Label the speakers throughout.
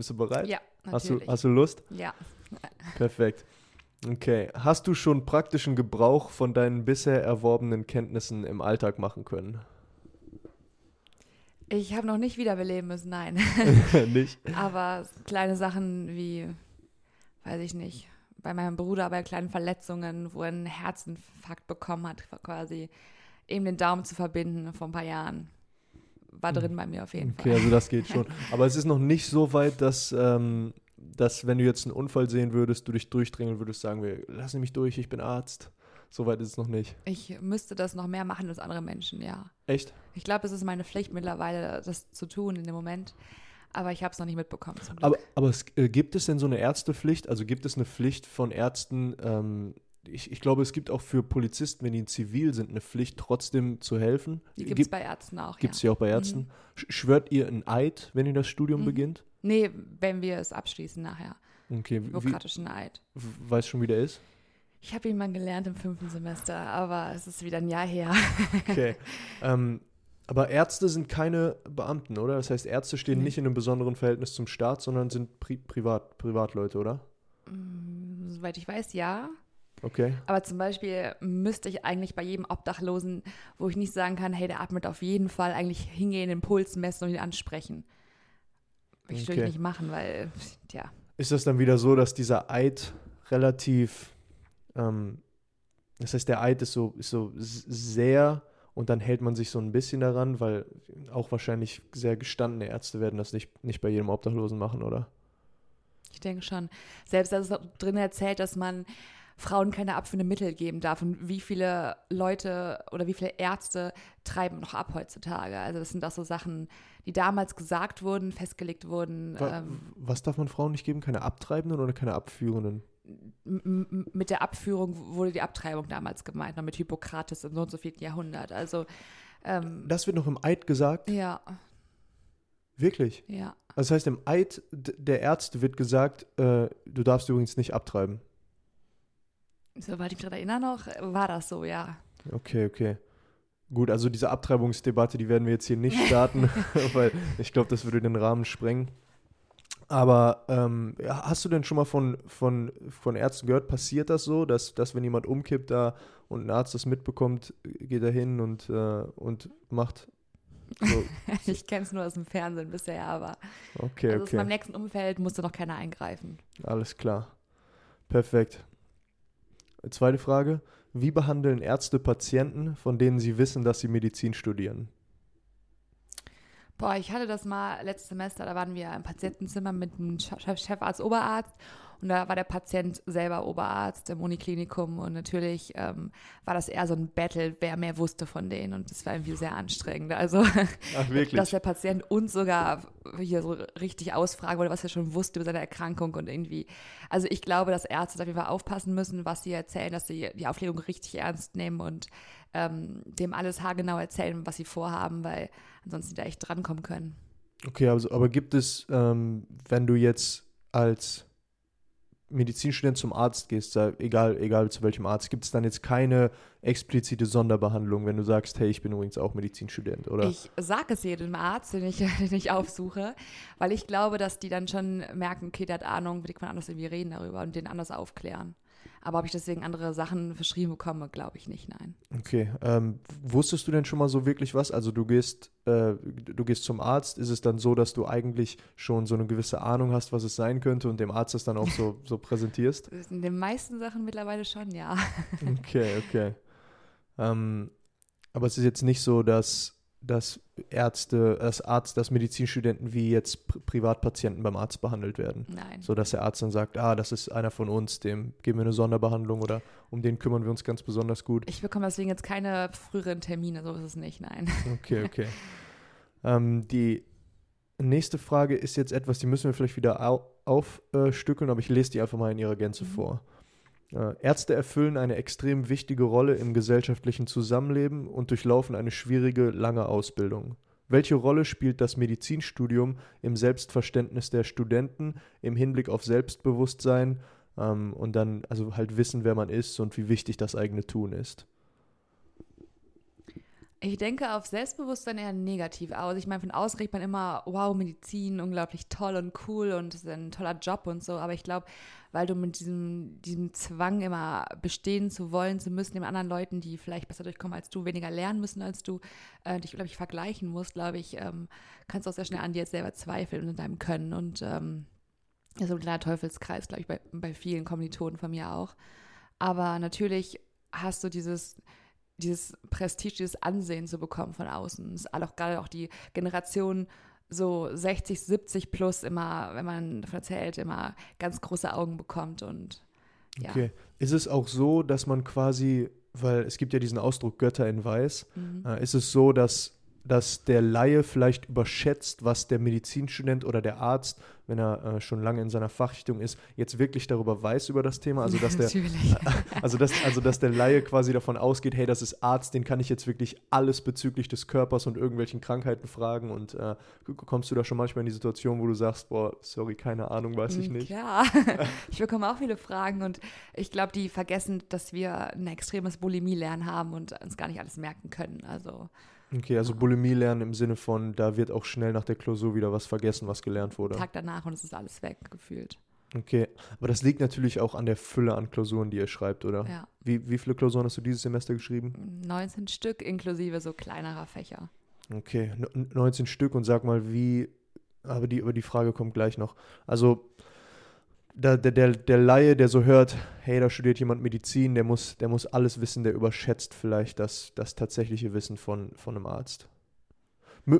Speaker 1: Bist du bereit?
Speaker 2: Ja,
Speaker 1: Hast du,
Speaker 2: natürlich.
Speaker 1: hast du Lust?
Speaker 2: ja.
Speaker 1: Perfekt. Okay. Hast du schon praktischen Gebrauch von deinen bisher erworbenen Kenntnissen im Alltag machen können?
Speaker 2: Ich habe noch nicht wiederbeleben müssen, nein.
Speaker 1: Nicht?
Speaker 2: Aber kleine Sachen wie, weiß ich nicht, bei meinem Bruder bei kleinen Verletzungen, wo er einen Herzinfarkt bekommen hat, quasi eben den Daumen zu verbinden vor ein paar Jahren. War drin bei mir auf jeden
Speaker 1: Okay,
Speaker 2: Fall.
Speaker 1: also das geht schon. Aber es ist noch nicht so weit, dass, ähm, dass wenn du jetzt einen Unfall sehen würdest, du dich durchdrängeln würdest, sagen wir, lass mich durch, ich bin Arzt. So weit ist es noch nicht.
Speaker 2: Ich müsste das noch mehr machen als andere Menschen, ja.
Speaker 1: Echt?
Speaker 2: Ich glaube, es ist meine Pflicht mittlerweile, das zu tun in dem Moment. Aber ich habe es noch nicht mitbekommen. Zum Glück.
Speaker 1: Aber, aber es, äh, gibt es denn so eine Ärztepflicht? Also gibt es eine Pflicht von Ärzten? Ähm, ich, ich glaube, es gibt auch für Polizisten, wenn die in Zivil sind, eine Pflicht, trotzdem zu helfen.
Speaker 2: Die gibt es bei Ärzten auch,
Speaker 1: Gibt es
Speaker 2: ja.
Speaker 1: auch bei Ärzten. Sch- Schwört ihr ein Eid, wenn ihr das Studium
Speaker 2: Mhm.
Speaker 1: beginnt?
Speaker 2: Nee, wenn wir es abschließen nachher.
Speaker 1: Okay, wie,
Speaker 2: Bürokratischen Eid.
Speaker 1: weißt schon, wie der ist?
Speaker 2: Ich habe ihn mal gelernt im fünften Semester, aber es ist wieder ein Jahr her.
Speaker 1: Okay. ähm, aber Ärzte sind keine Beamten, oder? Das heißt, Ärzte stehen
Speaker 2: Nee.
Speaker 1: nicht in einem besonderen Verhältnis zum Staat, sondern sind Pri Privat Privatleute, oder?
Speaker 2: Mm, Soweit ich weiß, ja.
Speaker 1: Okay.
Speaker 2: Aber zum Beispiel müsste ich eigentlich bei jedem Obdachlosen, wo ich nicht sagen kann, hey, der atmet auf jeden Fall, eigentlich hingehen, den Puls messen und ihn ansprechen. Ich würde
Speaker 1: Okay.
Speaker 2: ich nicht machen, weil, tja,
Speaker 1: Ist das dann wieder so, dass dieser Eid relativ, ähm, das heißt, der Eid ist so, ist so sehr und dann hält man sich so ein bisschen daran, weil auch wahrscheinlich sehr gestandene Ärzte werden das nicht, nicht bei jedem Obdachlosen machen, oder?
Speaker 2: ich denke schon. Selbst da ist auch drin erzählt, dass man Frauen keine abführenden Mittel geben darf. Und wie viele Leute oder wie viele Ärzte treiben noch ab heutzutage? Also das sind auch so Sachen, die damals gesagt wurden, festgelegt wurden.
Speaker 1: Wa-
Speaker 2: Ähm,
Speaker 1: Was darf man Frauen nicht geben? Keine Abtreibenden oder keine Abführenden?
Speaker 2: mit der Abführung wurde die Abtreibung damals gemeint, noch mit Hippokrates im so und so vierten Jahrhundert. Also ähm,
Speaker 1: Das wird noch im Eid gesagt?
Speaker 2: ja,
Speaker 1: Wirklich?
Speaker 2: ja.
Speaker 1: Das heißt, im Eid der Ärzte wird gesagt, äh, du darfst übrigens nicht abtreiben.
Speaker 2: Soweit ich mich daran erinnere noch, war das so, ja.
Speaker 1: Okay, okay. Gut, also diese Abtreibungsdebatte, die werden wir jetzt hier nicht starten, weil ich glaube, das würde den Rahmen sprengen. Aber ähm, hast du denn schon mal von, von, von Ärzten gehört, passiert das so, dass, dass wenn jemand umkippt da und ein Arzt das mitbekommt, geht er hin und, äh, und macht so,
Speaker 2: Ich kenne es nur aus dem Fernsehen bisher, aber
Speaker 1: okay,
Speaker 2: also beim
Speaker 1: okay,
Speaker 2: nächsten Umfeld musste noch keiner eingreifen.
Speaker 1: alles klar. Perfekt. Zweite Frage. Wie behandeln Ärzte Patienten, von denen sie wissen, dass sie Medizin studieren?
Speaker 2: Boah, ich hatte das mal letztes Semester, da waren wir im Patientenzimmer mit einem Chef- Chefarzt, Oberarzt und da war der Patient selber Oberarzt im Uniklinikum und natürlich ähm, war das eher so ein Battle, wer mehr wusste von denen und das war irgendwie sehr anstrengend. Also,
Speaker 1: Ach,
Speaker 2: dass der Patient uns sogar hier so richtig ausfragen wollte, was er schon wusste über seine Erkrankung und irgendwie, also ich glaube, dass Ärzte auf jeden Fall aufpassen müssen, was sie erzählen, dass sie die Aufklärung richtig ernst nehmen und ähm, dem alles haargenau erzählen, was sie vorhaben, weil ansonsten die da echt drankommen können.
Speaker 1: Okay, also, aber gibt es, ähm, wenn du jetzt als Medizinstudent zum Arzt gehst, egal, egal zu welchem Arzt, gibt es dann jetzt keine explizite Sonderbehandlung, wenn du sagst, hey, ich bin übrigens auch Medizinstudent, oder?
Speaker 2: Ich sage es jedem Arzt, den ich, den ich aufsuche, weil ich glaube, dass die dann schon merken, okay, der hat Ahnung, wie kann man anders irgendwie reden darüber und den anders aufklären. Aber ob ich deswegen andere Sachen verschrieben bekomme, glaube ich nicht, nein.
Speaker 1: Okay. Ähm, wusstest du denn schon mal so wirklich was? Also du gehst, äh, du gehst zum Arzt, ist es dann so, dass du eigentlich schon so eine gewisse Ahnung hast, was es sein könnte und dem Arzt das dann auch so, so präsentierst?
Speaker 2: In den meisten Sachen mittlerweile schon, ja.
Speaker 1: Okay, okay. Ähm, aber es ist jetzt nicht so, dass, dass Ärzte, dass Arzt, dass Medizinstudenten wie jetzt Pri Privatpatienten beim Arzt behandelt werden.
Speaker 2: Nein.
Speaker 1: So dass der Arzt dann sagt, ah, das ist einer von uns, dem geben wir eine Sonderbehandlung oder um den kümmern wir uns ganz besonders gut.
Speaker 2: Ich bekomme deswegen jetzt keine früheren Termine, so ist es nicht, nein.
Speaker 1: Okay, okay. ähm, die nächste Frage ist jetzt etwas, die müssen wir vielleicht wieder au aufstückeln, aber ich lese die einfach mal in ihrer Gänze
Speaker 2: Mhm.
Speaker 1: vor. Äh, Ärzte erfüllen eine extrem wichtige Rolle im gesellschaftlichen Zusammenleben und durchlaufen eine schwierige, lange Ausbildung. Welche Rolle spielt das Medizinstudium im Selbstverständnis der Studenten, im Hinblick auf Selbstbewusstsein ähm, und dann also halt wissen, wer man ist und wie wichtig das eigene Tun ist?
Speaker 2: Ich denke auf Selbstbewusstsein eher negativ aus. Ich meine, von außen riecht man immer, wow, Medizin, unglaublich toll und cool und ist ein toller Job und so. Aber ich glaube, weil du mit diesem, diesem Zwang immer bestehen zu wollen, zu müssen, den anderen Leuten, die vielleicht besser durchkommen als du, weniger lernen müssen als du, äh, dich, glaube ich, vergleichen musst, glaube ich, ähm, kannst du auch sehr schnell an dir selber zweifeln und in deinem Können. Und ähm, das ist ein kleiner Teufelskreis, glaube ich, bei, bei vielen Kommilitonen von mir auch. Aber natürlich hast du dieses dieses Prestige, dieses Ansehen zu bekommen von außen. Es ist auch gerade auch die Generation so 60, 70 plus immer, wenn man davon erzählt, immer ganz große Augen bekommt und ja.
Speaker 1: Okay. Ist es auch so, dass man quasi, weil es gibt ja diesen Ausdruck Götter in Weiß, mhm. äh, ist es so, dass dass der Laie vielleicht überschätzt, was der Medizinstudent oder der Arzt, wenn er äh, schon lange in seiner Fachrichtung ist, jetzt wirklich darüber weiß über das Thema. Also dass, der, also, dass, also dass der Laie quasi davon ausgeht, hey, das ist Arzt, den kann ich jetzt wirklich alles bezüglich des Körpers und irgendwelchen Krankheiten fragen. Und äh, kommst du da schon manchmal in die Situation, wo du sagst, boah, sorry, keine Ahnung, weiß ich nicht.
Speaker 2: Ja, ich bekomme auch viele Fragen und ich glaube, die vergessen, dass wir ein extremes Bulimie-Lernen haben und uns gar nicht alles merken können. Also
Speaker 1: Okay, also Bulimie lernen im Sinne von, da wird auch schnell nach der Klausur wieder was vergessen, was gelernt wurde.
Speaker 2: Tag danach und es ist alles weg, gefühlt.
Speaker 1: Okay, aber das liegt natürlich auch an der Fülle an Klausuren, die ihr schreibt, oder?
Speaker 2: Ja.
Speaker 1: Wie, wie viele Klausuren hast du dieses Semester geschrieben?
Speaker 2: 19 Stück, inklusive so kleinerer Fächer.
Speaker 1: Okay, 19 Stück und sag mal, wie, aber die, aber die Frage kommt gleich noch. Also, der, der, der Laie, der so hört, hey, da studiert jemand Medizin, der muss, der muss alles wissen, der überschätzt vielleicht das, das tatsächliche Wissen von, von einem Arzt.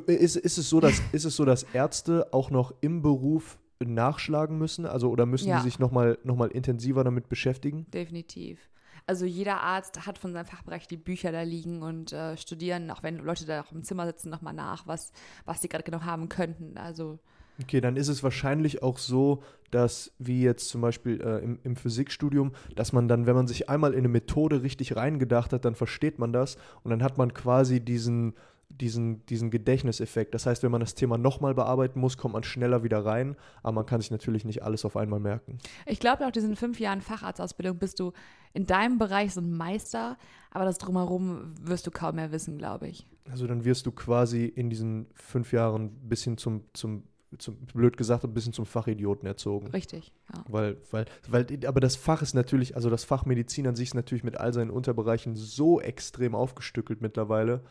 Speaker 1: Ist, ist, es so, dass, ist es so, dass Ärzte auch noch im Beruf nachschlagen müssen? Also oder müssen ja. die sich nochmal noch mal intensiver damit beschäftigen?
Speaker 2: Definitiv. Also jeder Arzt hat von seinem Fachbereich die Bücher da liegen und äh, studieren, auch wenn Leute da auch im Zimmer sitzen, nochmal nach, was, was sie gerade genau haben könnten. Also
Speaker 1: Okay, dann ist es wahrscheinlich auch so, dass, wie jetzt zum Beispiel äh, im, im, Physikstudium, dass man dann, wenn man sich einmal in eine Methode richtig reingedacht hat, dann versteht man das und dann hat man quasi diesen, diesen, diesen Gedächtniseffekt. Das heißt, wenn man das Thema nochmal bearbeiten muss, kommt man schneller wieder rein, aber man kann sich natürlich nicht alles auf einmal merken.
Speaker 2: Ich glaube, nach diesen fünf Jahren Facharztausbildung bist du in deinem Bereich so ein Meister, aber das drumherum wirst du kaum mehr wissen, glaube ich.
Speaker 1: Also dann wirst du quasi in diesen fünf Jahren bis hin zum, zum zum, blöd gesagt, ein bisschen zum Fachidioten erzogen.
Speaker 2: Richtig,
Speaker 1: ja. Weil, weil, weil, aber das Fach ist natürlich, also das Fach Medizin an sich ist natürlich mit all seinen Unterbereichen so extrem aufgestückelt mittlerweile.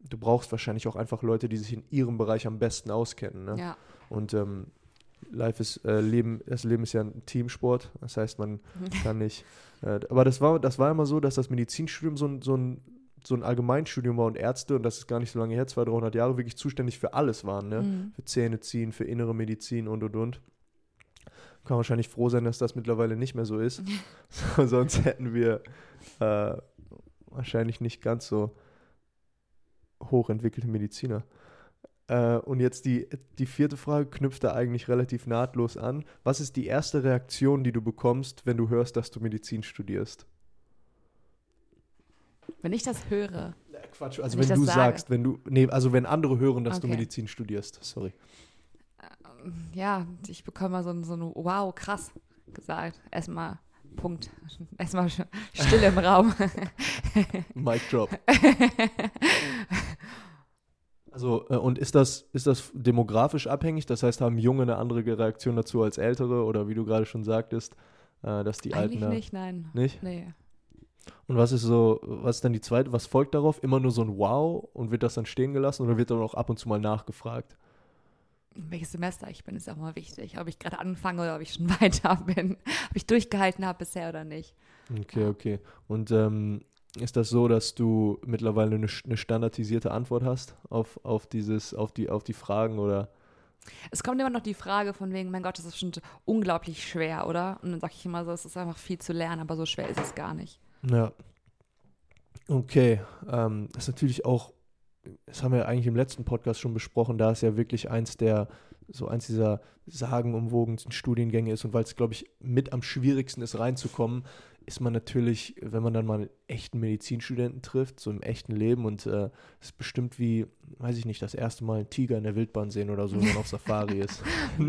Speaker 1: Du brauchst wahrscheinlich auch einfach Leute, die sich in ihrem Bereich am besten auskennen. Ne?
Speaker 2: Ja.
Speaker 1: Und ähm, Life ist äh, Leben, das Leben ist ja ein Teamsport. Das heißt, man kann nicht. Äh, aber das war, das war immer so, dass das Medizinstudium so ein, so ein so ein Allgemeinstudium war und Ärzte, und das ist gar nicht so lange her, 200, 300 Jahre, wirklich zuständig für alles waren, ne? Mhm. Für Zähne ziehen, für innere Medizin und und und. Kann wahrscheinlich froh sein, dass das mittlerweile nicht mehr so ist. so, sonst hätten wir äh, wahrscheinlich nicht ganz so hochentwickelte Mediziner. Äh, und jetzt die, die vierte Frage knüpft da eigentlich relativ nahtlos an. Was ist die erste Reaktion, die du bekommst, wenn du hörst, dass du Medizin studierst?
Speaker 2: Wenn ich das höre.
Speaker 1: Quatsch, also wenn, wenn du sagst, wenn du, nee, also wenn andere hören, dass okay. du Medizin studierst, sorry.
Speaker 2: Ähm, ja, ich bekomme mal so ein, so ein Wow, krass gesagt. Erstmal Punkt. Erstmal Stille im Raum.
Speaker 1: Mic drop. Also, äh, und ist das, ist das demografisch abhängig? Das heißt, haben Junge eine andere Reaktion dazu als Ältere? Oder wie du gerade schon sagtest, äh, dass die
Speaker 2: Eigentlich
Speaker 1: Alten.
Speaker 2: nicht, nein.
Speaker 1: Nicht?
Speaker 2: Nee.
Speaker 1: Und was ist so, was ist dann die zweite, was folgt darauf? Immer nur so ein Wow und wird das dann stehen gelassen oder wird dann auch ab und zu mal nachgefragt?
Speaker 2: Welches Semester ich bin, ist auch mal wichtig. Ob ich gerade anfange oder ob ich schon weiter bin. Ob ich durchgehalten habe bisher oder nicht.
Speaker 1: Okay, okay. Und ähm, ist das so, dass du mittlerweile eine, eine, standardisierte Antwort hast auf, auf, dieses, auf, die, auf die Fragen oder?
Speaker 2: Es kommt immer noch die Frage von wegen, mein Gott, das ist schon unglaublich schwer, oder? Und dann sage ich immer so, es ist einfach viel zu lernen, aber so schwer ist es gar nicht.
Speaker 1: Ja. Okay. Ähm, das ist natürlich auch, das haben wir eigentlich im letzten Podcast schon besprochen, da ist ja wirklich eins der, so eins dieser sagenumwogensten Studiengänge ist und weil es, glaube ich, mit am schwierigsten ist reinzukommen, ist man natürlich, wenn man dann mal einen echten Medizinstudenten trifft, so im echten Leben und es äh, ist bestimmt wie, weiß ich nicht, das erste Mal einen Tiger in der Wildbahn sehen oder so, wenn man auf Safari ist.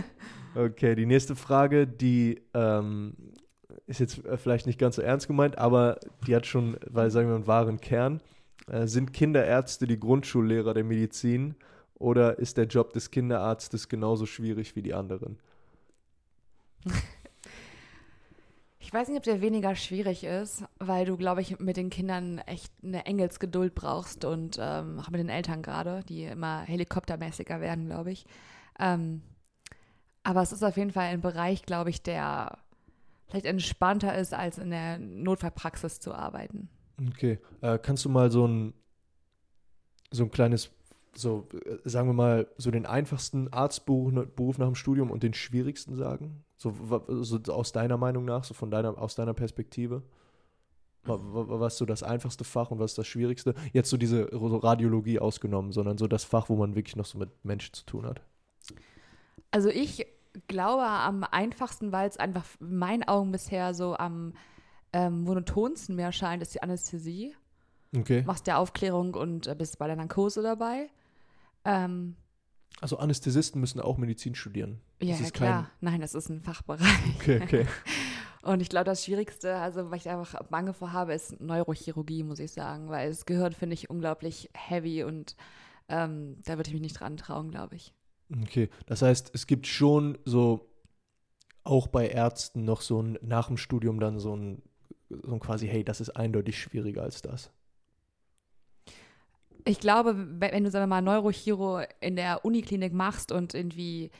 Speaker 1: okay, die nächste Frage, die ähm, ist jetzt äh, vielleicht nicht ganz so ernst gemeint, aber die hat schon, weil sagen wir einen wahren Kern. Äh, sind Kinderärzte die Grundschullehrer der Medizin oder ist der Job des Kinderarztes genauso schwierig wie die anderen?
Speaker 2: Ich weiß nicht, ob der weniger schwierig ist, weil du, glaube ich, mit den Kindern echt eine Engelsgeduld brauchst und ähm, auch mit den Eltern gerade, die immer helikoptermäßiger werden, glaube ich. Ähm, aber es ist auf jeden Fall ein Bereich, glaube ich, der vielleicht entspannter ist, als in der Notfallpraxis zu arbeiten.
Speaker 1: Okay. Äh, kannst du mal so ein, so ein kleines, so, äh, sagen wir mal, so den einfachsten Arztberuf Beruf nach dem Studium und den schwierigsten sagen? So, so aus deiner Meinung nach, so von deiner, aus deiner Perspektive? Was so das einfachste Fach und was ist das schwierigste? Jetzt so diese Radiologie ausgenommen, sondern so das Fach, wo man wirklich noch so mit Menschen zu tun hat.
Speaker 2: Also ich glaube am einfachsten, weil es einfach in meinen Augen bisher so am ähm, monotonsten mir erscheint, ist die Anästhesie.
Speaker 1: Okay.
Speaker 2: Machst der Aufklärung und äh, bist bei der Narkose dabei. Ähm,
Speaker 1: also Anästhesisten müssen auch Medizin studieren.
Speaker 2: Ja, ja klar. Kein... Nein, das ist ein Fachbereich.
Speaker 1: Okay, okay.
Speaker 2: Und ich glaube, das Schwierigste, also was ich einfach Bange vor habe, ist Neurochirurgie, muss ich sagen, weil das Gehirn finde ich unglaublich heavy und ähm, da würde ich mich nicht dran trauen, glaube ich.
Speaker 1: Okay, das heißt, es gibt schon so, auch bei Ärzten noch so ein, nach dem Studium dann so ein, so ein quasi, hey, das ist eindeutig schwieriger als das.
Speaker 2: Ich glaube, wenn du, sagen wir mal, Neurochiro in der Uniklinik machst und irgendwie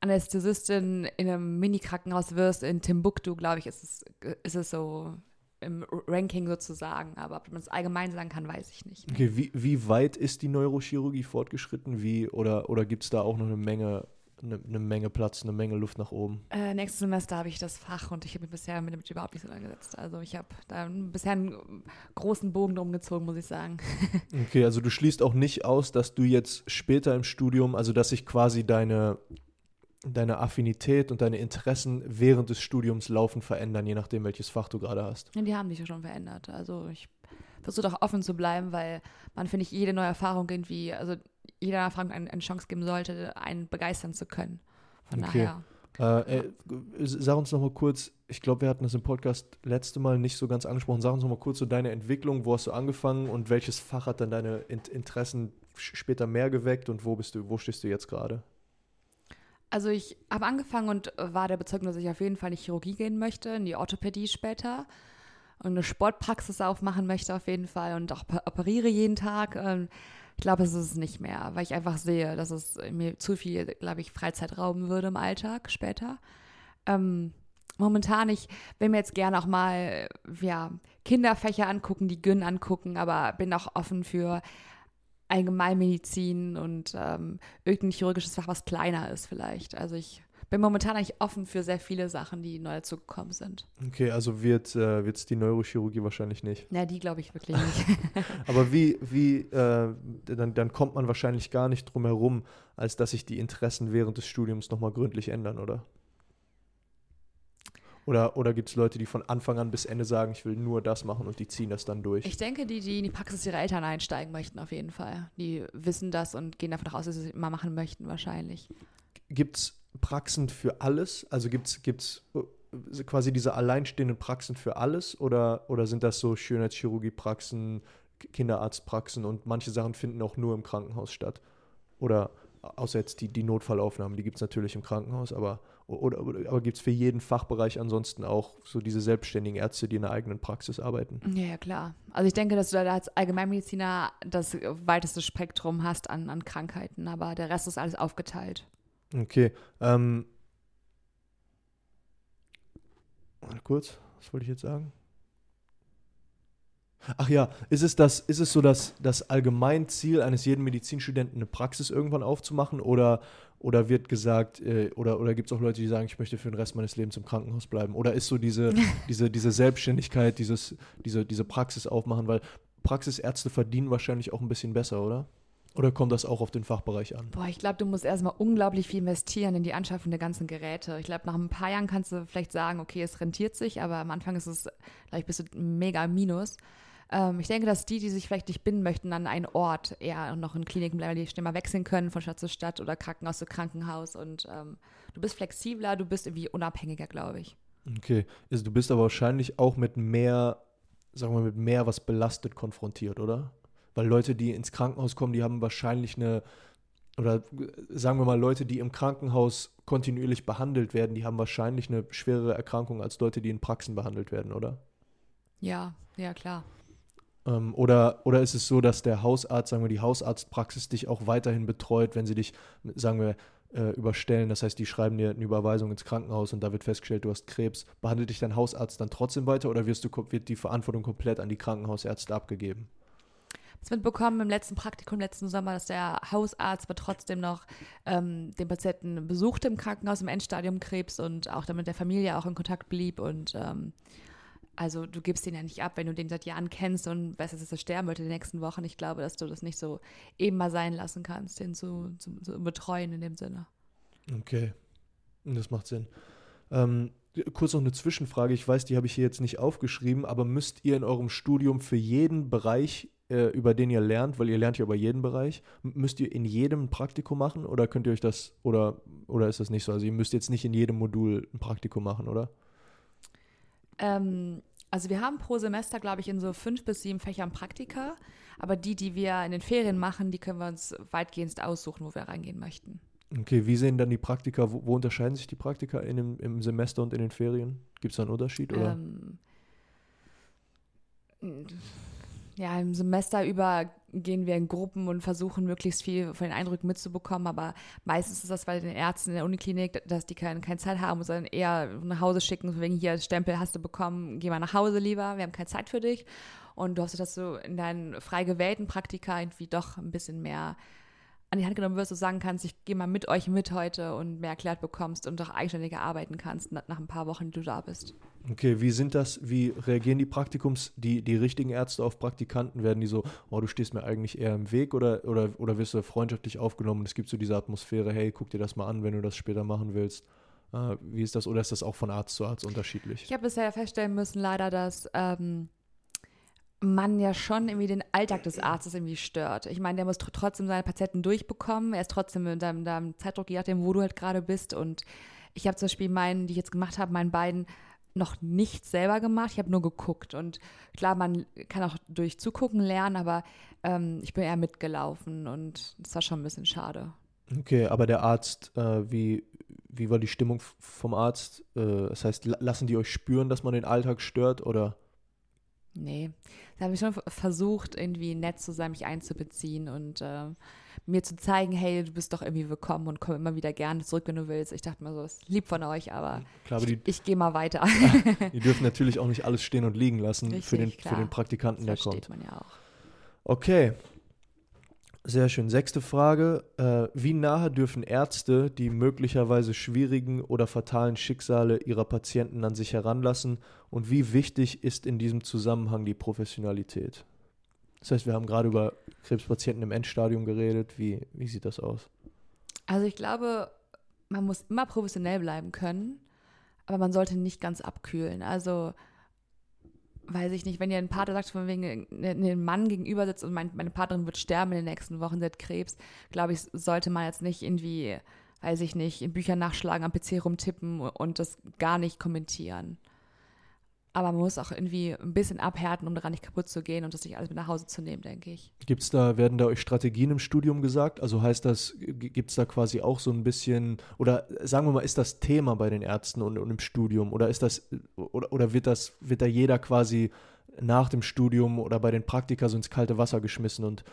Speaker 2: Anästhesistin in einem Mini-Krankenhaus wirst in Timbuktu, glaube ich, ist es, ist es so im Ranking sozusagen. Aber ob man es allgemein sagen kann, weiß ich nicht.
Speaker 1: Okay, wie, wie weit ist die Neurochirurgie fortgeschritten? Wie, oder oder gibt es da auch noch eine Menge, eine, eine, Menge Platz, eine Menge Luft nach oben?
Speaker 2: Äh, nächstes Semester habe ich das Fach und ich habe mich bisher mit, mit überhaupt nicht so angesetzt. Also ich habe da bisher einen großen Bogen drum gezogen, muss ich sagen.
Speaker 1: okay, also du schließt auch nicht aus, dass du jetzt später im Studium, also dass sich quasi deine deine Affinität und deine Interessen während des Studiums laufend verändern, je nachdem, welches Fach du gerade hast.
Speaker 2: Ja, die haben sich ja schon verändert. Also ich versuche doch offen zu bleiben, weil man, finde ich, jede neue Erfahrung irgendwie, also jeder Erfahrung eine, eine, Chance geben sollte, einen begeistern zu können. Von okay. daher.
Speaker 1: Äh, ey, sag uns noch mal kurz, ich glaube, wir hatten das im Podcast letzte Mal nicht so ganz angesprochen. Sag uns noch mal kurz so deine Entwicklung, wo hast du angefangen und welches Fach hat dann deine Interessen später mehr geweckt und wo bist du, wo stehst du jetzt gerade?
Speaker 2: Also ich habe angefangen und war der Bezeugung, dass ich auf jeden Fall in die Chirurgie gehen möchte, in die Orthopädie später und eine Sportpraxis aufmachen möchte auf jeden Fall und auch operiere jeden Tag. Ich glaube, es ist es nicht mehr, weil ich einfach sehe, dass es mir zu viel, glaube ich, Freizeit rauben würde im Alltag später. Ähm, momentan, ich will mir jetzt gerne auch mal ja, Kinderfächer angucken, die Gyn angucken, aber bin auch offen für Allgemeinmedizin und ähm, irgendein chirurgisches Fach, was kleiner ist vielleicht. Also ich bin momentan eigentlich offen für sehr viele Sachen, die neu dazugekommen sind.
Speaker 1: Okay, also wird es äh, die Neurochirurgie wahrscheinlich nicht.
Speaker 2: Na, die glaube ich wirklich nicht.
Speaker 1: Aber wie, wie äh, dann, dann kommt man wahrscheinlich gar nicht drum herum, als dass sich die Interessen während des Studiums nochmal gründlich ändern, oder? Oder, oder gibt es Leute, die von Anfang an bis Ende sagen, ich will nur das machen und die ziehen das dann durch?
Speaker 2: Ich denke, die, die in die Praxis ihrer Eltern einsteigen möchten, auf jeden Fall. Die wissen das und gehen davon aus, dass sie es immer machen möchten, wahrscheinlich.
Speaker 1: Gibt es Praxen für alles? Also gibt es äh, quasi diese alleinstehenden Praxen für alles? Oder, oder sind das so Schönheitschirurgie-Praxen, Kinderarztpraxen und manche Sachen finden auch nur im Krankenhaus statt? Oder außer jetzt die, die Notfallaufnahmen, die gibt es natürlich im Krankenhaus, aber, oder, oder aber gibt es für jeden Fachbereich ansonsten auch so diese selbstständigen Ärzte, die in der eigenen Praxis arbeiten?
Speaker 2: Ja, ja klar. Also ich denke, dass du da als Allgemeinmediziner das weiteste Spektrum hast an, an Krankheiten, aber der Rest ist alles aufgeteilt.
Speaker 1: Okay. Ähm, kurz, was wollte ich jetzt sagen? Ach ja, ist es, das, ist es so das, das Allgemeinziel eines jeden Medizinstudenten, eine Praxis irgendwann aufzumachen? Oder, oder wird gesagt, äh, oder, oder gibt es auch Leute, die sagen, ich möchte für den Rest meines Lebens im Krankenhaus bleiben? Oder ist so diese, diese, diese Selbstständigkeit, dieses, diese, diese Praxis aufmachen? Weil Praxisärzte verdienen wahrscheinlich auch ein bisschen besser, oder? Oder kommt das auch auf den Fachbereich an?
Speaker 2: Boah, ich glaube, du musst erstmal unglaublich viel investieren in die Anschaffung der ganzen Geräte. Ich glaube, nach ein paar Jahren kannst du vielleicht sagen, okay, es rentiert sich, aber am Anfang ist es, vielleicht bist du mega Minus. Ähm, ich denke, dass die, die sich vielleicht nicht binden möchten an einen Ort, eher noch in Kliniken bleiben, die schnell mal wechseln können von Stadt zu Stadt oder Krankenhaus zu Krankenhaus. Und ähm, du bist flexibler, du bist irgendwie unabhängiger, glaube ich.
Speaker 1: Okay, also du bist aber wahrscheinlich auch mit mehr, sagen wir mal, mit mehr was belastet konfrontiert, oder? Weil Leute, die ins Krankenhaus kommen, die haben wahrscheinlich eine, oder sagen wir mal, Leute, die im Krankenhaus kontinuierlich behandelt werden, die haben wahrscheinlich eine schwerere Erkrankung als Leute, die in Praxen behandelt werden, oder?
Speaker 2: Ja, ja, klar.
Speaker 1: Ähm, oder, oder ist es so, dass der Hausarzt, sagen wir, die Hausarztpraxis dich auch weiterhin betreut, wenn sie dich, sagen wir, äh, überstellen? Das heißt, die schreiben dir eine Überweisung ins Krankenhaus und da wird festgestellt, du hast Krebs. Behandelt dich dein Hausarzt dann trotzdem weiter oder wirst du, wird die Verantwortung komplett an die Krankenhausärzte abgegeben?
Speaker 2: Das mitbekommen im letzten Praktikum, letzten Sommer, dass der Hausarzt aber trotzdem noch ähm, den Patienten besuchte im Krankenhaus im Endstadium Krebs und auch damit der Familie auch in Kontakt blieb und ähm, also du gibst den ja nicht ab, wenn du den seit Jahren kennst und weißt, dass er sterben wird in den nächsten Wochen. Ich glaube, dass du das nicht so eben mal sein lassen kannst, den zu, zu, zu betreuen in dem Sinne.
Speaker 1: Okay, das macht Sinn. Ähm, kurz noch eine Zwischenfrage. Ich weiß, die habe ich hier jetzt nicht aufgeschrieben, aber müsst ihr in eurem Studium für jeden Bereich, äh, über den ihr lernt, weil ihr lernt ja über jeden Bereich, müsst ihr in jedem Praktikum machen oder könnt ihr euch das, oder, oder ist das nicht so? Also ihr müsst jetzt nicht in jedem Modul ein Praktikum machen, oder?
Speaker 2: Ähm, also wir haben pro Semester, glaube ich, in so fünf bis sieben Fächern Praktika, aber die, die wir in den Ferien machen, die können wir uns weitgehend aussuchen, wo wir reingehen möchten.
Speaker 1: Okay, wie sehen dann die Praktika, wo, wo unterscheiden sich die Praktika in dem, im Semester und in den Ferien? Gibt es da einen Unterschied? Oder? Ähm,
Speaker 2: ja, im Semester über gehen wir in Gruppen und versuchen möglichst viel von den Eindrücken mitzubekommen, aber meistens ist das bei den Ärzten in der Uniklinik, dass die keine, keine Zeit haben, sondern eher nach Hause schicken, wegen hier Stempel hast du bekommen, geh mal nach Hause lieber, wir haben keine Zeit für dich. Und du hoffst, dass du in deinen frei gewählten Praktika irgendwie doch ein bisschen mehr an die Hand genommen wirst, du sagen kannst, ich gehe mal mit euch mit heute und mehr erklärt bekommst und doch eigenständiger arbeiten kannst nach ein paar Wochen, die du da bist.
Speaker 1: Okay, wie sind das, wie reagieren die Praktikums, die, die richtigen Ärzte auf Praktikanten? Werden die so, oh, du stehst mir eigentlich eher im Weg oder, oder, oder wirst du freundschaftlich aufgenommen und es gibt so diese Atmosphäre, hey, guck dir das mal an, wenn du das später machen willst? Äh, wie ist das oder ist das auch von Arzt zu Arzt unterschiedlich?
Speaker 2: Ich habe bisher feststellen müssen, leider, dass ähm, man ja schon irgendwie den Alltag des Arztes irgendwie stört. Ich meine, der muss tr trotzdem seine Patienten durchbekommen. Er ist trotzdem in deinem, deinem Zeitdruck, je nachdem, wo du halt gerade bist. Und ich habe zum Beispiel meinen, die ich jetzt gemacht habe, meinen beiden noch nicht selber gemacht. Ich habe nur geguckt. Und klar, man kann auch durch Zugucken lernen, aber ähm, ich bin eher mitgelaufen und das war schon ein bisschen schade.
Speaker 1: Okay, aber der Arzt, äh, wie, wie war die Stimmung vom Arzt? Äh, das heißt, lassen die euch spüren, dass man den Alltag stört oder?
Speaker 2: Nee, da habe ich schon versucht, irgendwie nett zu sein, mich einzubeziehen und äh, mir zu zeigen, hey, du bist doch irgendwie willkommen und komm immer wieder gerne zurück, wenn du willst. Ich dachte mir so, es ist lieb von euch, aber klar, ich, ich gehe mal weiter.
Speaker 1: die dürfen natürlich auch nicht alles stehen und liegen lassen Richtig, für, den, für den Praktikanten, das der kommt.
Speaker 2: man ja auch.
Speaker 1: Okay, sehr schön. Sechste Frage. Äh, wie nahe dürfen Ärzte die möglicherweise schwierigen oder fatalen Schicksale ihrer Patienten an sich heranlassen? Und wie wichtig ist in diesem Zusammenhang die Professionalität? Das heißt, wir haben gerade über Krebspatienten im Endstadium geredet. Wie, wie sieht das aus?
Speaker 2: Also ich glaube, man muss immer professionell bleiben können, aber man sollte nicht ganz abkühlen. Also weiß ich nicht, wenn ihr ein Pater sagt, von wegen ein Mann gegenüber sitzt und mein, meine Partnerin wird sterben in den nächsten Wochen, sie hat Krebs, glaube ich, sollte man jetzt nicht irgendwie, weiß ich nicht, in Büchern nachschlagen, am PC rumtippen und das gar nicht kommentieren. Aber man muss auch irgendwie ein bisschen abhärten, um daran nicht kaputt zu gehen und das nicht alles mit nach Hause zu nehmen, denke ich.
Speaker 1: Gibt's da, werden da euch Strategien im Studium gesagt? Also heißt das, gibt es da quasi auch so ein bisschen, oder sagen wir mal, ist das Thema bei den Ärzten und, und im Studium? Oder ist das, oder, oder wird das, wird da jeder quasi nach dem Studium oder bei den Praktika so ins kalte Wasser geschmissen und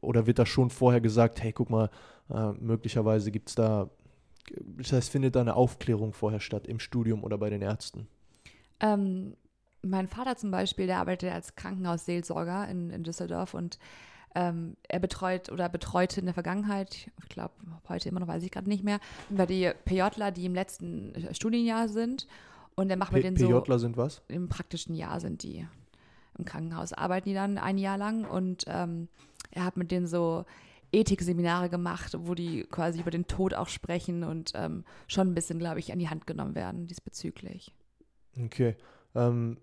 Speaker 1: oder wird da schon vorher gesagt, hey, guck mal, äh, möglicherweise gibt es da, das heißt, findet da eine Aufklärung vorher statt im Studium oder bei den Ärzten?
Speaker 2: Ähm, mein Vater zum Beispiel, der arbeitet als Krankenhausseelsorger in, in Düsseldorf und ähm, er betreut oder betreute in der Vergangenheit, ich glaube heute immer noch, weiß ich gerade nicht mehr, über die PJler, die im letzten Studienjahr sind. Und er macht mit denen
Speaker 1: so. PJler sind was?
Speaker 2: Im praktischen Jahr sind die. Im Krankenhaus arbeiten die dann ein Jahr lang und ähm, er hat mit denen so Ethikseminare gemacht, wo die quasi über den Tod auch sprechen und ähm, schon ein bisschen, glaube ich, an die Hand genommen werden diesbezüglich.
Speaker 1: Okay. Ähm,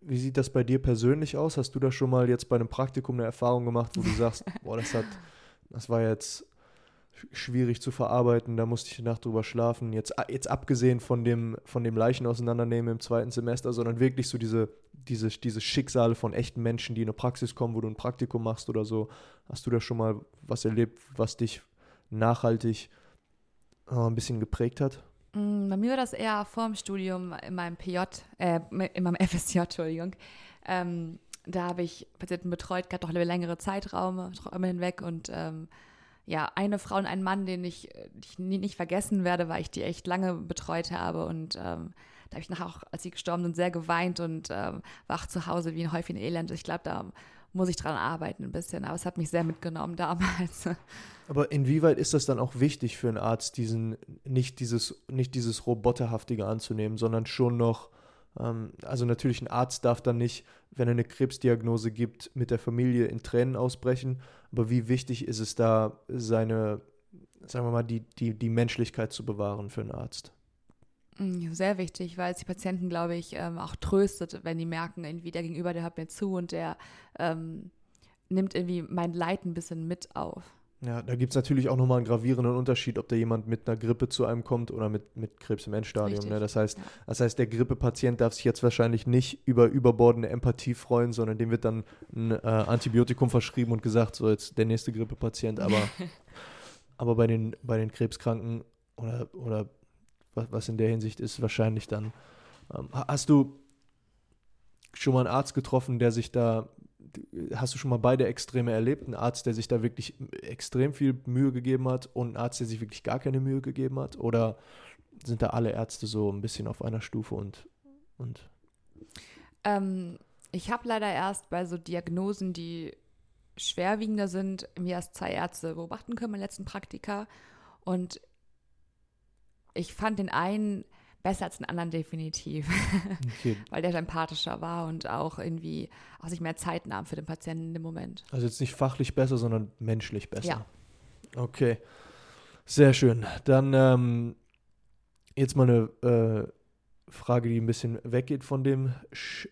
Speaker 1: wie sieht das bei dir persönlich aus? Hast du da schon mal jetzt bei einem Praktikum eine Erfahrung gemacht, wo du sagst, boah, das hat, das war jetzt schwierig zu verarbeiten. Da musste ich eine Nacht drüber schlafen. Jetzt, jetzt abgesehen von dem, von dem Leichen auseinandernehmen im zweiten Semester, sondern wirklich so diese, diese, diese Schicksale von echten Menschen, die in eine Praxis kommen, wo du ein Praktikum machst oder so. Hast du da schon mal was erlebt, was dich nachhaltig äh, ein bisschen geprägt hat?
Speaker 2: Mm, bei mir war das eher vor dem Studium in meinem PJ, äh, in meinem FSJ, Entschuldigung. Ähm, da habe ich Patienten betreut, gerade noch längere Zeitraume hinweg und ähm, ja, eine Frau und ein Mann, den ich, ich nie, nicht vergessen werde, weil ich die echt lange betreut habe. Und ähm, da habe ich nachher auch, als sie gestorben sind, sehr geweint und ähm, war zu Hause wie ein Häufchen Elend. Ich glaube, da muss ich dran arbeiten ein bisschen. Aber es hat mich sehr mitgenommen damals.
Speaker 1: Aber inwieweit ist das dann auch wichtig für einen Arzt, diesen, nicht dieses, nicht dieses Roboterhaftige anzunehmen, sondern schon noch ähm, also natürlich ein Arzt darf dann nicht, wenn er eine Krebsdiagnose gibt, mit der Familie in Tränen ausbrechen. Aber wie wichtig ist es da, seine, sagen wir mal, die, die, die Menschlichkeit zu bewahren für einen Arzt?
Speaker 2: Mm, sehr wichtig, weil es die Patienten, glaube ich, ähm, auch tröstet, wenn die merken, irgendwie der Gegenüber, der hört mir zu und der ähm, nimmt irgendwie mein Leid ein bisschen mit auf.
Speaker 1: Ja, da gibt es natürlich auch nochmal einen gravierenden Unterschied, ob da jemand mit einer Grippe zu einem kommt oder mit, mit Krebs im Endstadium. Ne? Das, heißt, ja. das heißt, der Grippepatient darf sich jetzt wahrscheinlich nicht über überbordende Empathie freuen, sondern dem wird dann ein äh, Antibiotikum verschrieben und gesagt, so jetzt der nächste Grippepatient. Aber, aber bei, den, bei den Krebskranken oder, oder was, in der Hinsicht ist, wahrscheinlich dann. Ähm, hast du schon mal einen Arzt getroffen, der sich da hast du schon mal beide Extreme erlebt? Ein Arzt, der sich da wirklich extrem viel Mühe gegeben hat und ein Arzt, der sich wirklich gar keine Mühe gegeben hat? Oder sind da alle Ärzte so ein bisschen auf einer Stufe und. und
Speaker 2: ähm, ich habe leider erst bei so Diagnosen, die schwerwiegender sind, mir erst zwei Ärzte beobachten können, mein letzten Praktika. Und ich fand den einen besser als den anderen definitiv, okay. weil der empathischer war und auch irgendwie auch sich mehr Zeit nahm für den Patienten im Moment.
Speaker 1: Also jetzt nicht fachlich besser, sondern menschlich besser. Ja. Okay, sehr schön. Dann ähm, jetzt mal eine äh, Frage, die ein bisschen weggeht von dem,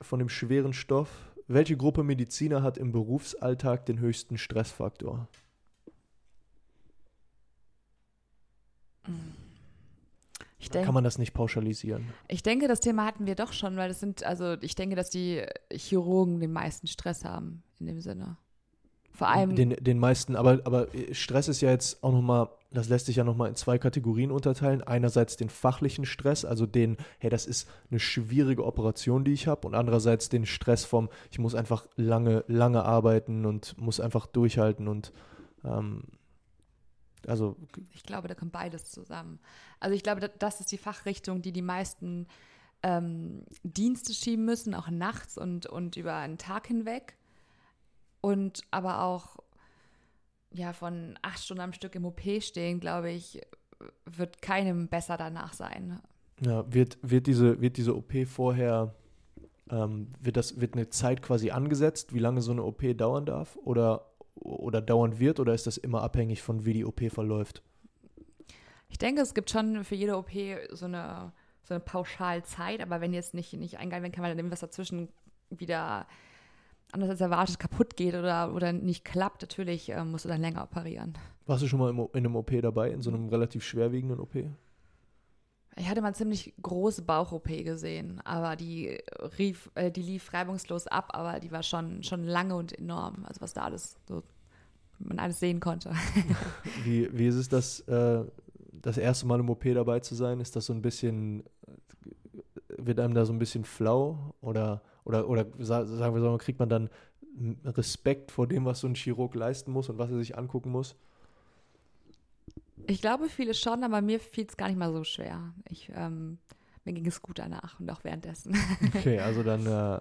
Speaker 1: von dem schweren Stoff. Welche Gruppe Mediziner hat im Berufsalltag den höchsten Stressfaktor? Mhm. Denk, kann man das nicht pauschalisieren?
Speaker 2: Ich denke, das Thema hatten wir doch schon, weil das sind, also ich denke, dass die Chirurgen den meisten Stress haben in dem Sinne. Vor allem.
Speaker 1: Den, den meisten, aber, aber Stress ist ja jetzt auch nochmal, das lässt sich ja nochmal in zwei Kategorien unterteilen. Einerseits den fachlichen Stress, also den, hey, das ist eine schwierige Operation, die ich habe, und andererseits den Stress vom, ich muss einfach lange, lange arbeiten und muss einfach durchhalten und ähm, also
Speaker 2: ich glaube, da kommt beides zusammen. Also ich glaube, das ist die Fachrichtung, die die meisten ähm, Dienste schieben müssen, auch nachts und, und über einen Tag hinweg. Und aber auch ja von acht Stunden am Stück im OP stehen, glaube ich, wird keinem besser danach sein.
Speaker 1: Ja, wird, wird, diese, wird diese OP vorher, ähm, wird, das, wird eine Zeit quasi angesetzt, wie lange so eine OP dauern darf? Oder oder dauern wird oder ist das immer abhängig von wie die OP verläuft?
Speaker 2: Ich denke, es gibt schon für jede OP so eine, so eine Pauschalzeit, aber wenn jetzt nicht, nicht eingehalten werden kann, weil dann irgendwas dazwischen wieder anders als erwartet kaputt geht oder, oder nicht klappt, natürlich äh, musst du dann länger operieren.
Speaker 1: Warst du schon mal in einem OP dabei, in so einem relativ schwerwiegenden OP?
Speaker 2: Ich hatte mal ziemlich große Bauch-OP gesehen, aber die, rief, äh, die lief reibungslos ab, aber die war schon, schon lange und enorm. Also was da alles so man alles sehen konnte.
Speaker 1: wie, wie ist es, das, äh, das erste Mal im OP dabei zu sein? Ist das so ein bisschen, wird einem da so ein bisschen flau? Oder, oder, oder sagen wir so, kriegt man dann Respekt vor dem, was so ein Chirurg leisten muss und was er sich angucken muss?
Speaker 2: Ich glaube, viele schon, aber mir fiel es gar nicht mal so schwer. Ich, ähm, mir ging es gut danach und auch währenddessen.
Speaker 1: Okay, also dann, äh,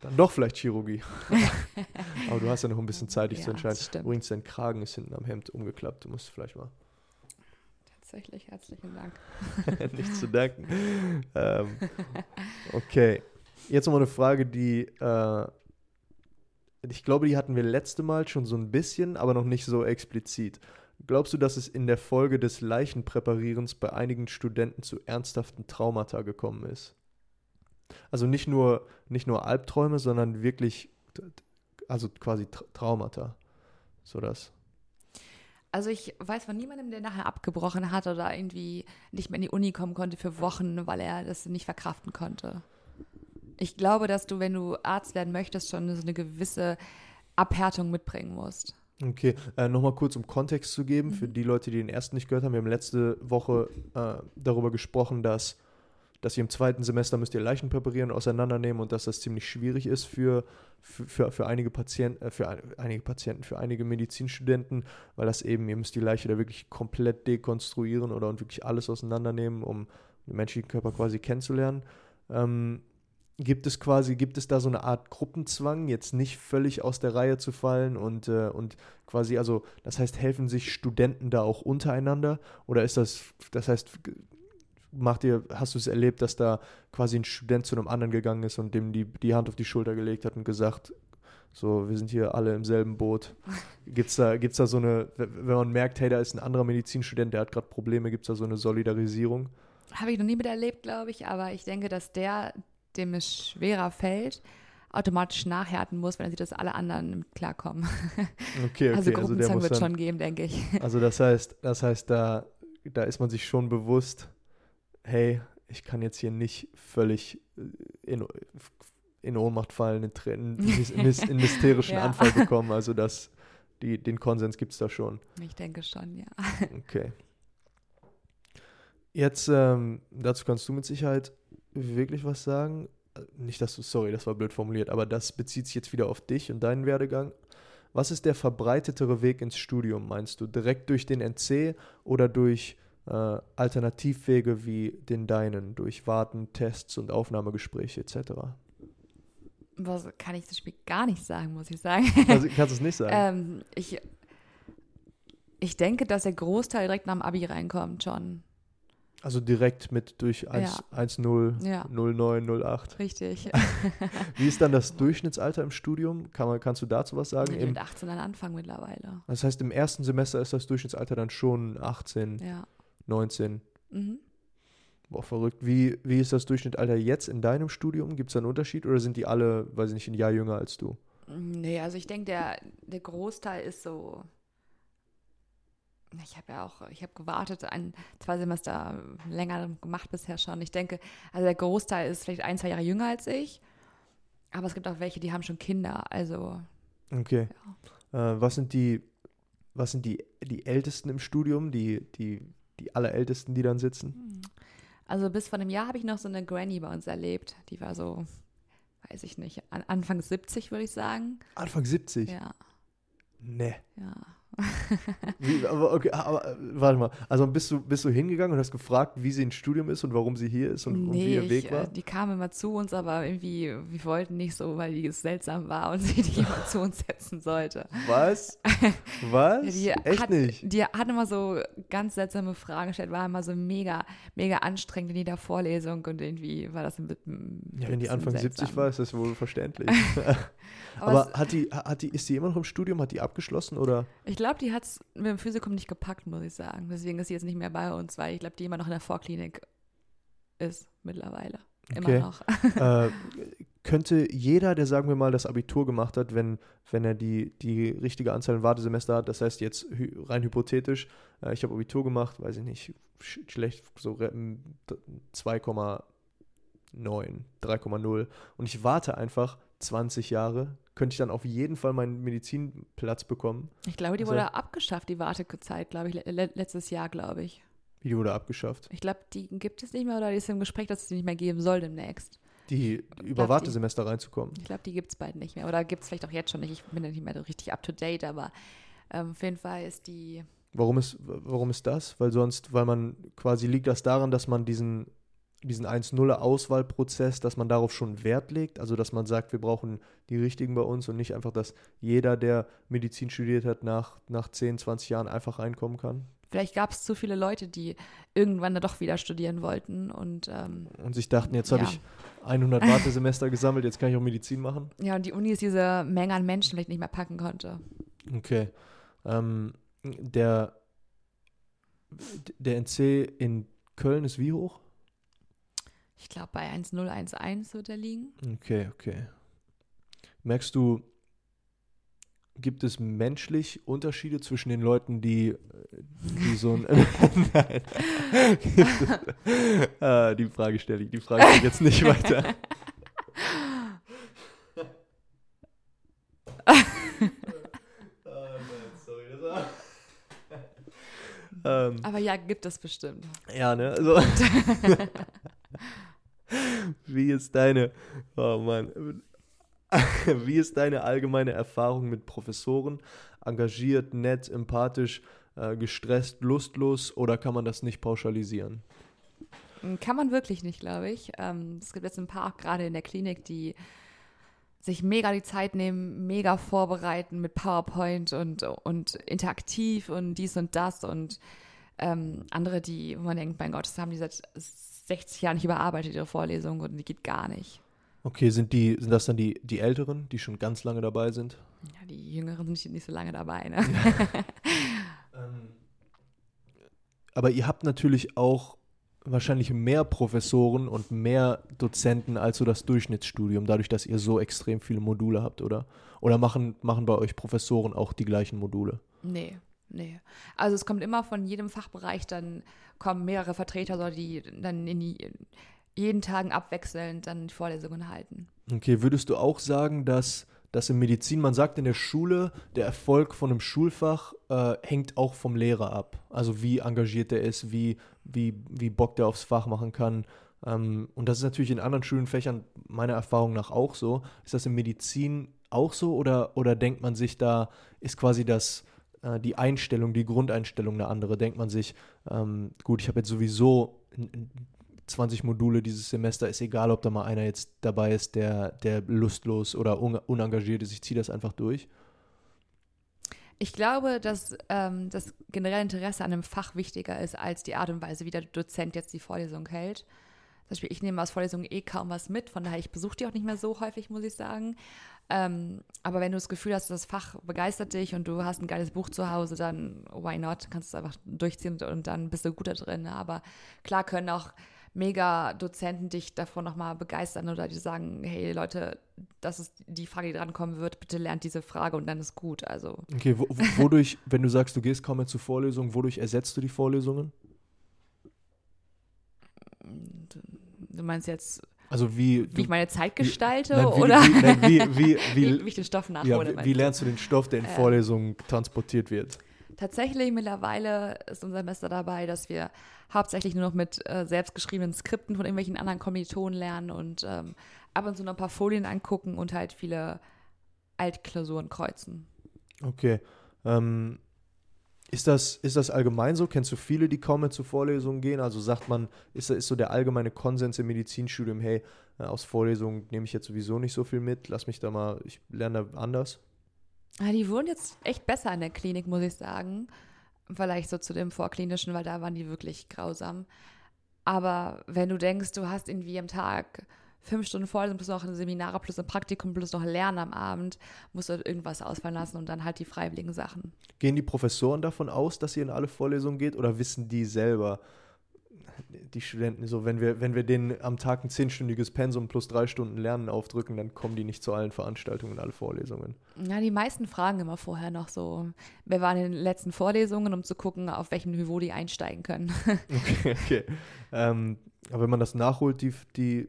Speaker 1: dann doch vielleicht Chirurgie. aber du hast ja noch ein bisschen Zeit, dich ja, zu entscheiden. Übrigens, dein Kragen ist hinten am Hemd umgeklappt. Du musst vielleicht mal.
Speaker 2: Tatsächlich, herzlichen Dank.
Speaker 1: nicht zu danken. ähm, okay. Jetzt nochmal eine Frage, die äh, ich glaube, die hatten wir letzte Mal schon so ein bisschen, aber noch nicht so explizit. Glaubst du, dass es in der Folge des Leichenpräparierens bei einigen Studenten zu ernsthaften Traumata gekommen ist? Also nicht nur, nicht nur Albträume, sondern wirklich, also quasi Traumata. So das.
Speaker 2: Also ich weiß von niemandem, der nachher abgebrochen hat oder irgendwie nicht mehr in die Uni kommen konnte für Wochen, weil er das nicht verkraften konnte. Ich glaube, dass du, wenn du Arzt werden möchtest, schon so eine gewisse Abhärtung mitbringen musst.
Speaker 1: Okay, äh, nochmal kurz um Kontext zu geben, für die Leute, die den ersten nicht gehört haben. Wir haben letzte Woche äh, darüber gesprochen, dass, dass ihr im zweiten Semester müsst ihr Leichen präparieren auseinandernehmen und dass das ziemlich schwierig ist für, für, für, einige Patienten, äh, für ein- einige Patienten, für einige Medizinstudenten, weil das eben, ihr müsst die Leiche da wirklich komplett dekonstruieren oder und wirklich alles auseinandernehmen, um den menschlichen Körper quasi kennenzulernen. Ähm, Gibt es quasi, gibt es da so eine Art Gruppenzwang, jetzt nicht völlig aus der Reihe zu fallen und, äh, und quasi, also das heißt, helfen sich Studenten da auch untereinander? Oder ist das, das heißt, macht ihr, hast du es erlebt, dass da quasi ein Student zu einem anderen gegangen ist und dem die, die Hand auf die Schulter gelegt hat und gesagt, so, wir sind hier alle im selben Boot. Gibt es da, gibt's da so eine, wenn man merkt, hey, da ist ein anderer Medizinstudent, der hat gerade Probleme, gibt es da so eine Solidarisierung?
Speaker 2: Habe ich noch nie miterlebt, glaube ich, aber ich denke, dass der, dem es schwerer fällt, automatisch nachhärten muss, wenn er sieht, dass alle anderen klarkommen.
Speaker 1: Okay, okay,
Speaker 2: also
Speaker 1: also,
Speaker 2: Gruppenzwang
Speaker 1: muss
Speaker 2: wird
Speaker 1: dann,
Speaker 2: schon geben, denke ich.
Speaker 1: Also das heißt, das heißt, da, da ist man sich schon bewusst, hey, ich kann jetzt hier nicht völlig äh, in, in Ohnmacht fallen, hys- in hysterischen
Speaker 2: Ja.
Speaker 1: Anfall bekommen. Also das, die, den Konsens gibt es da schon.
Speaker 2: Ich denke schon, ja.
Speaker 1: Okay. Jetzt, ähm, dazu kannst du mit Sicherheit wirklich was sagen. Äh, Nicht, dass du, sorry, das war blöd formuliert, aber das bezieht sich jetzt wieder auf dich und deinen Werdegang. Was ist der verbreitetere Weg ins Studium, meinst du? Direkt durch den NC oder durch äh, Alternativwege wie den deinen, durch Warten, Tests und Aufnahmegespräche etc.?
Speaker 2: Was kann ich zum Spiel gar nicht sagen, muss ich sagen.
Speaker 1: Also, kannst du es nicht sagen?
Speaker 2: ähm, ich, ich denke, dass der Großteil direkt nach dem Abi reinkommt, schon.
Speaker 1: also direkt mit durch 1, 1.0,
Speaker 2: Ja.
Speaker 1: 09, 08.
Speaker 2: Richtig.
Speaker 1: Wie ist dann das Durchschnittsalter im Studium? Kann man, kannst du dazu was sagen?
Speaker 2: Ich mit 18 dann anfangen mittlerweile.
Speaker 1: das heißt, im ersten Semester ist das Durchschnittsalter dann schon 18,
Speaker 2: Ja.
Speaker 1: 19.
Speaker 2: Mhm.
Speaker 1: Boah, verrückt. Wie, wie ist das Durchschnittsalter jetzt in deinem Studium? Gibt es da einen Unterschied oder sind die alle, weiß ich nicht, ein Jahr jünger als du?
Speaker 2: Nee, also ich denke, der, der Großteil ist so. Ich habe ja auch, ich habe gewartet, ein, zwei Semester länger gemacht bisher schon. Ich denke, also der Großteil ist vielleicht ein, zwei Jahre jünger als ich. Aber es gibt auch welche, die haben schon Kinder. Also,
Speaker 1: Okay. Äh, was sind die, was sind die, die Ältesten im Studium, die, die, die Allerältesten, die dann sitzen?
Speaker 2: also bis vor einem Jahr habe ich noch so eine Granny bei uns erlebt. Die war so, weiß ich nicht, an, Anfang 70, würde ich sagen.
Speaker 1: Anfang 70?
Speaker 2: Ja,
Speaker 1: Nee.
Speaker 2: ja.
Speaker 1: Wie, aber okay, aber äh, warte mal. Also bist du, bist du hingegangen und hast gefragt, wie sie ins Studium ist und warum sie hier ist und, und wie
Speaker 2: Nee,
Speaker 1: ihr Weg
Speaker 2: ich,
Speaker 1: war?
Speaker 2: äh, die kamen immer zu uns, aber irgendwie, wir wollten nicht so, weil die seltsam war und sie die immer zu uns setzen sollte.
Speaker 1: Was? Was?
Speaker 2: Die
Speaker 1: Echt
Speaker 2: hat,
Speaker 1: nicht?
Speaker 2: Die hat immer so ganz seltsame Fragen gestellt, war immer so mega, mega anstrengend in jeder Vorlesung und irgendwie war das ein bisschen.
Speaker 1: Ja, wenn die Anfang 70
Speaker 2: seltsam.
Speaker 1: war, ist das wohl verständlich.
Speaker 2: Aber,
Speaker 1: Aber hat die, hat die, ist die immer noch im Studium? Hat die abgeschlossen oder?
Speaker 2: ich glaube, die hat es mit dem Physikum nicht gepackt, muss ich sagen. Deswegen ist sie jetzt nicht mehr bei uns, weil ich glaube, die immer noch in der Vorklinik ist mittlerweile. Immer
Speaker 1: Okay.
Speaker 2: noch.
Speaker 1: äh, könnte jeder, der sagen wir mal das Abitur gemacht hat, wenn, wenn er die, die richtige Anzahl an Wartesemester hat, das heißt jetzt rein hypothetisch, äh, ich habe Abitur gemacht, weiß ich nicht, sch schlecht, so re- m, d- 2,9, 3,0 und ich warte einfach 20 Jahre, könnte ich dann auf jeden Fall meinen Medizinplatz bekommen.
Speaker 2: Ich glaube, die
Speaker 1: Also-
Speaker 2: wurde abgeschafft, die Wartezeit, glaube ich, le le letztes Jahr, glaube ich.
Speaker 1: Die wurde abgeschafft.
Speaker 2: Ich glaube, die gibt es nicht mehr oder die ist im Gespräch, dass es die nicht mehr geben soll demnächst.
Speaker 1: Die über Wartesemester reinzukommen.
Speaker 2: Ich glaube, die gibt es bald nicht mehr. Oder gibt es vielleicht auch jetzt schon nicht. Ich bin ja nicht mehr so richtig up to date, aber ähm, auf jeden Fall ist die.
Speaker 1: Warum ist, warum ist das? Weil sonst, weil man quasi liegt das daran, dass man diesen, diesen 1-0-Auswahlprozess, dass man darauf schon Wert legt, also dass man sagt, wir brauchen die richtigen bei uns und nicht einfach, dass jeder, der Medizin studiert hat, nach, nach 10, 20 Jahren einfach reinkommen kann
Speaker 2: Vielleicht gab es zu viele Leute, die irgendwann da doch wieder studieren wollten. Und ähm,
Speaker 1: und sich dachten, jetzt habe
Speaker 2: Ja.
Speaker 1: ich 100 Wartesemester gesammelt, jetzt kann ich auch Medizin machen.
Speaker 2: ja, und die Unis diese Menge an Menschen vielleicht nicht mehr packen konnte.
Speaker 1: Okay. Ähm, der, der NC in Köln ist wie hoch?
Speaker 2: Ich glaube, bei 1011 wird er liegen.
Speaker 1: Okay, okay. Merkst du, gibt es menschlich Unterschiede zwischen den Leuten, die, die so ein. Nein. ah, die Frage stelle ich, die Frage ich jetzt nicht weiter.
Speaker 2: Ähm, Aber ja, gibt es bestimmt.
Speaker 1: Ja, ne? Also, wie ist deine, oh Mann, wie ist deine allgemeine Erfahrung mit Professoren? Engagiert, nett, empathisch, äh, gestresst, lustlos oder kann man das nicht pauschalisieren?
Speaker 2: Kann man wirklich nicht, glaube ich. Ähm, es gibt jetzt ein paar, gerade in der Klinik, die sich mega die Zeit nehmen, mega vorbereiten mit PowerPoint und, und interaktiv und dies und das und ähm, andere, die, wo man denkt, mein Gott, das haben die seit 60 Jahren nicht überarbeitet, ihre Vorlesung und die geht gar nicht.
Speaker 1: Okay, sind die, sind das dann die, die Älteren, die schon ganz lange dabei sind?
Speaker 2: Ja, die Jüngeren sind nicht, nicht so lange dabei, ne?
Speaker 1: ähm, aber ihr habt natürlich auch wahrscheinlich mehr Professoren und mehr Dozenten als so das Durchschnittsstudium, dadurch, dass ihr so extrem viele Module habt, oder? Oder machen, machen bei euch Professoren auch die gleichen Module?
Speaker 2: Nee, nee. Also es kommt immer von jedem Fachbereich, dann kommen mehrere Vertreter, die dann in die, jeden Tag abwechselnd dann Vorlesungen halten.
Speaker 1: Okay, würdest du auch sagen, dass dass in Medizin, man sagt in der Schule, der Erfolg von einem Schulfach äh, hängt auch vom Lehrer ab. Also wie engagiert er ist, wie, wie, wie Bock der aufs Fach machen kann. Ähm, und das ist natürlich in anderen Schulenfächern meiner Erfahrung nach auch so. Ist das in Medizin auch so oder, oder denkt man sich da, ist quasi das, äh, die Einstellung, die Grundeinstellung eine andere? Denkt man sich, ähm, gut, ich habe jetzt sowieso 20 Module dieses Semester, ist egal, ob da mal einer jetzt dabei ist, der, der lustlos oder un unengagiert ist. Ich ziehe das einfach durch.
Speaker 2: Ich glaube, dass ähm, das generelle Interesse an einem Fach wichtiger ist als die Art und Weise, wie der Dozent jetzt die Vorlesung hält. Beispiel, ich nehme aus Vorlesungen eh kaum was mit, von daher, ich besuche die auch nicht mehr so häufig, muss ich sagen. Ähm, aber wenn du das Gefühl hast, das Fach begeistert dich und du hast ein geiles Buch zu Hause, dann why not? Kannst du es einfach durchziehen und dann bist du gut da drin. Aber klar können auch mega Dozenten dich davon nochmal begeistern oder die sagen, hey Leute, das ist die Frage, die drankommen wird, bitte lernt diese Frage und dann ist gut. Also.
Speaker 1: Okay, wo, wodurch, wenn du sagst, du gehst kaum mehr zu Vorlesungen, wodurch ersetzt du die Vorlesungen?
Speaker 2: Du meinst jetzt
Speaker 1: also wie,
Speaker 2: wie ich meine Zeit gestalte
Speaker 1: wie, nein, wie,
Speaker 2: oder
Speaker 1: wie, nein, wie, wie,
Speaker 2: wie, wie, ich den Stoff nachhole.
Speaker 1: Ja, wie, lernst du den Stoff, der in äh, Vorlesungen transportiert wird?
Speaker 2: Tatsächlich mittlerweile ist unser Semester dabei, dass wir hauptsächlich nur noch mit äh, selbstgeschriebenen Skripten von irgendwelchen anderen Kommilitonen lernen und ähm, ab und zu noch ein paar Folien angucken und halt viele Altklausuren kreuzen.
Speaker 1: Okay. Ähm, ist, das, ist das allgemein so? Kennst du viele, die kaum mehr zu Vorlesungen gehen? Also sagt man, ist, ist so der allgemeine Konsens im Medizinstudium, hey, äh, aus Vorlesungen nehme ich jetzt sowieso nicht so viel mit, lass mich da mal, ich lerne anders?
Speaker 2: Ja, die wurden jetzt echt besser in der Klinik, muss ich sagen. Vielleicht so zu dem Vorklinischen, weil da waren die wirklich grausam. Aber wenn du denkst, du hast irgendwie am Tag fünf Stunden Vorlesung plus noch ein Seminare plus ein Praktikum plus noch Lernen am Abend, musst du irgendwas ausfallen lassen und dann halt die freiwilligen Sachen.
Speaker 1: Gehen die Professoren davon aus, dass ihr in alle Vorlesungen geht oder wissen die selber, die Studenten so, wenn wir, wenn wir denen am Tag ein zehnstündiges Pensum plus drei Stunden Lernen aufdrücken, dann kommen die nicht zu allen Veranstaltungen, alle Vorlesungen.
Speaker 2: Ja, die meisten fragen immer vorher noch so, wer waren in den letzten Vorlesungen, um zu gucken, auf welchem Niveau die einsteigen können.
Speaker 1: okay, okay. Ähm, aber wenn man das nachholt, die, die,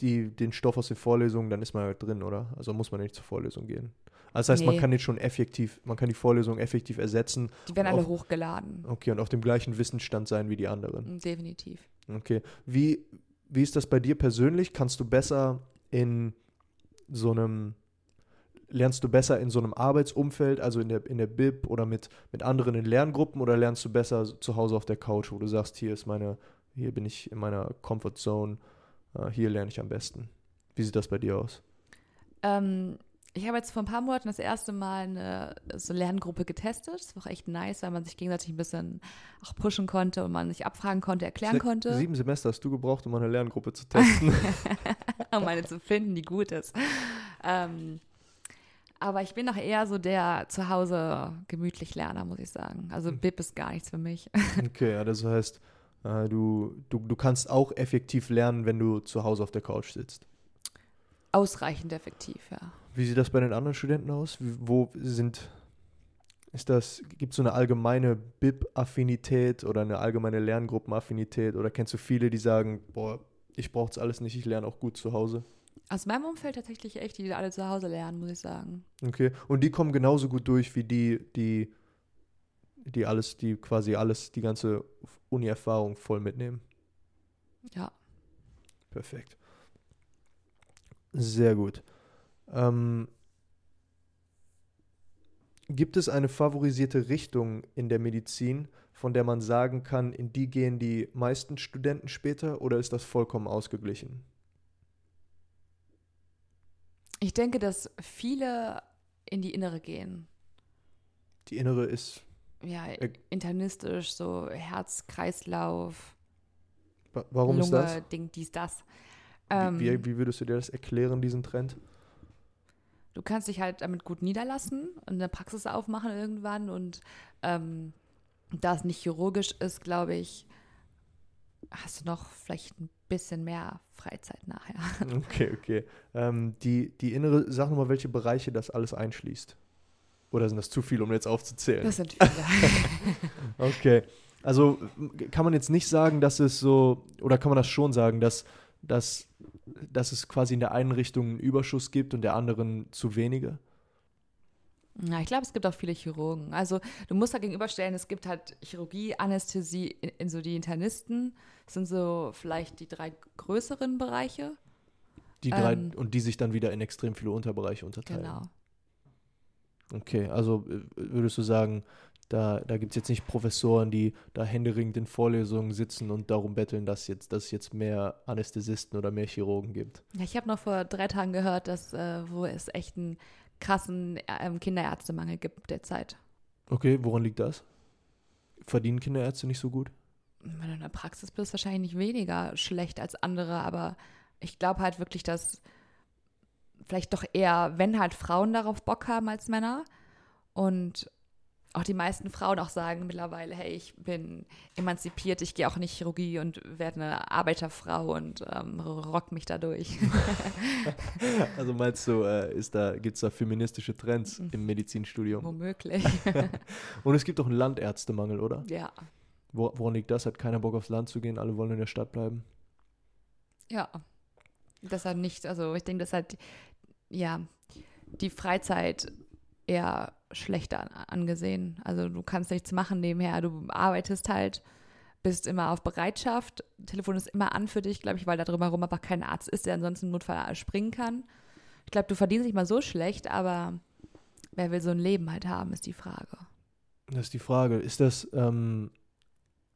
Speaker 1: die, den Stoff aus den Vorlesungen, dann ist man halt drin, oder? Also muss man nicht zur Vorlesung gehen. Also das heißt, nee. man kann jetzt schon effektiv, man kann die Vorlesung effektiv ersetzen.
Speaker 2: Die werden alle hochgeladen.
Speaker 1: Okay, und auf dem gleichen Wissensstand sein wie die anderen.
Speaker 2: Mm, definitiv.
Speaker 1: Okay. Wie, wie ist das bei dir persönlich? Kannst du besser in so einem, lernst du besser in so einem Arbeitsumfeld, also in der, in der Bib oder mit, mit anderen in Lerngruppen oder lernst du besser zu Hause auf der Couch, wo du sagst, hier ist meine, hier bin ich in meiner Comfort Zone, hier lerne ich am besten. Wie sieht das bei dir aus?
Speaker 2: Ähm, ich habe jetzt vor ein paar Monaten das erste Mal eine so Lerngruppe getestet. Das war auch echt nice, weil man sich gegenseitig ein bisschen auch pushen konnte und man sich abfragen konnte, erklären Se konnte.
Speaker 1: Sieben Semester hast du gebraucht, um eine Lerngruppe zu testen.
Speaker 2: um eine zu finden, die gut ist. Ähm, aber ich bin noch eher so der zu Hause gemütlich Lerner, muss ich sagen. Also hm. BIP ist gar nichts für mich.
Speaker 1: okay, ja, das heißt, äh, du, du, du kannst auch effektiv lernen, wenn du zu Hause auf der Couch sitzt.
Speaker 2: Ausreichend effektiv, ja.
Speaker 1: Wie sieht das bei den anderen Studenten aus? Wo sind, ist das, gibt es so eine allgemeine BIP-Affinität oder eine allgemeine Lerngruppenaffinität? Oder kennst du viele, die sagen, boah, ich brauche es alles nicht, ich lerne auch gut zu Hause?
Speaker 2: Aus meinem Umfeld tatsächlich echt, die alle zu Hause lernen, muss ich sagen.
Speaker 1: Okay. Und die kommen genauso gut durch wie die, die, die alles, die quasi alles, die ganze Uni-Erfahrung voll mitnehmen.
Speaker 2: Ja.
Speaker 1: Perfekt. Sehr gut. Ähm, gibt es eine favorisierte Richtung in der Medizin, von der man sagen kann, in die gehen die meisten Studenten später oder ist das vollkommen ausgeglichen?
Speaker 2: Ich denke, dass viele in die Innere gehen.
Speaker 1: Die innere ist,
Speaker 2: Ja,
Speaker 1: Äh,
Speaker 2: internistisch, so Herz, Kreislauf,
Speaker 1: wa- warum ist
Speaker 2: Lunge,
Speaker 1: das?
Speaker 2: Ding, dies, das.
Speaker 1: Wie,
Speaker 2: Ähm,
Speaker 1: wie, wie würdest du dir das erklären, diesen Trend?
Speaker 2: du kannst dich halt damit gut niederlassen und eine Praxis aufmachen irgendwann und ähm, da es nicht chirurgisch ist, glaube ich, hast du noch vielleicht ein bisschen mehr Freizeit nachher.
Speaker 1: Okay, okay. Ähm, die, die innere, sag nochmal, welche Bereiche das alles einschließt. Oder sind das zu viele, um jetzt aufzuzählen?
Speaker 2: Das sind viele.
Speaker 1: Okay. Also kann man jetzt nicht sagen, dass es so, oder kann man das schon sagen, dass, dass, dass es quasi in der einen Richtung einen Überschuss gibt und der anderen zu wenige?
Speaker 2: Ja, ich glaube, es gibt auch viele Chirurgen. Also du musst da gegenüberstellen, es gibt halt Chirurgie, Anästhesie, in, in so die Internisten. Das sind so vielleicht die drei größeren Bereiche.
Speaker 1: Die drei,
Speaker 2: Ähm.
Speaker 1: und die sich dann wieder in extrem viele Unterbereiche unterteilen.
Speaker 2: Genau.
Speaker 1: Okay, also äh, würdest du sagen, da, da gibt es jetzt nicht Professoren, die da händeringend in Vorlesungen sitzen und darum betteln, dass, jetzt, dass es jetzt mehr Anästhesisten oder mehr Chirurgen gibt?
Speaker 2: Ja, ich habe noch vor drei Tagen gehört, dass äh, wo es echt einen krassen ähm, Kinderärztemangel gibt derzeit.
Speaker 1: Okay, woran liegt das? Verdienen Kinderärzte nicht so gut?
Speaker 2: Wenn du in der Praxis bist, wahrscheinlich nicht weniger schlecht als andere, aber ich glaube halt wirklich, dass vielleicht doch eher, wenn halt Frauen darauf Bock haben als Männer und auch die meisten Frauen auch sagen mittlerweile, hey, ich bin emanzipiert, ich gehe auch in die Chirurgie und werde eine Arbeiterfrau und ähm, rock mich dadurch.
Speaker 1: Also meinst du, äh, ist da, gibt es da feministische Trends im Medizinstudium?
Speaker 2: Womöglich.
Speaker 1: Und es gibt auch einen Landärztemangel, oder?
Speaker 2: ja.
Speaker 1: Wo, woran liegt das? Hat keiner Bock aufs Land zu gehen, alle wollen in der Stadt bleiben.
Speaker 2: Ja. Das halt nicht, also ich denke, dass halt, ja, die Freizeit eher schlechter an- angesehen. Also du kannst nichts machen nebenher, du arbeitest halt, bist immer auf Bereitschaft, Telefon ist immer an für dich, glaube ich, weil da drumherum einfach kein Arzt ist, der ansonsten im Notfall springen kann. Ich glaube, du verdienst nicht mal so schlecht, aber wer will so ein Leben halt haben, ist die Frage.
Speaker 1: Das ist die Frage. Ist das, ähm,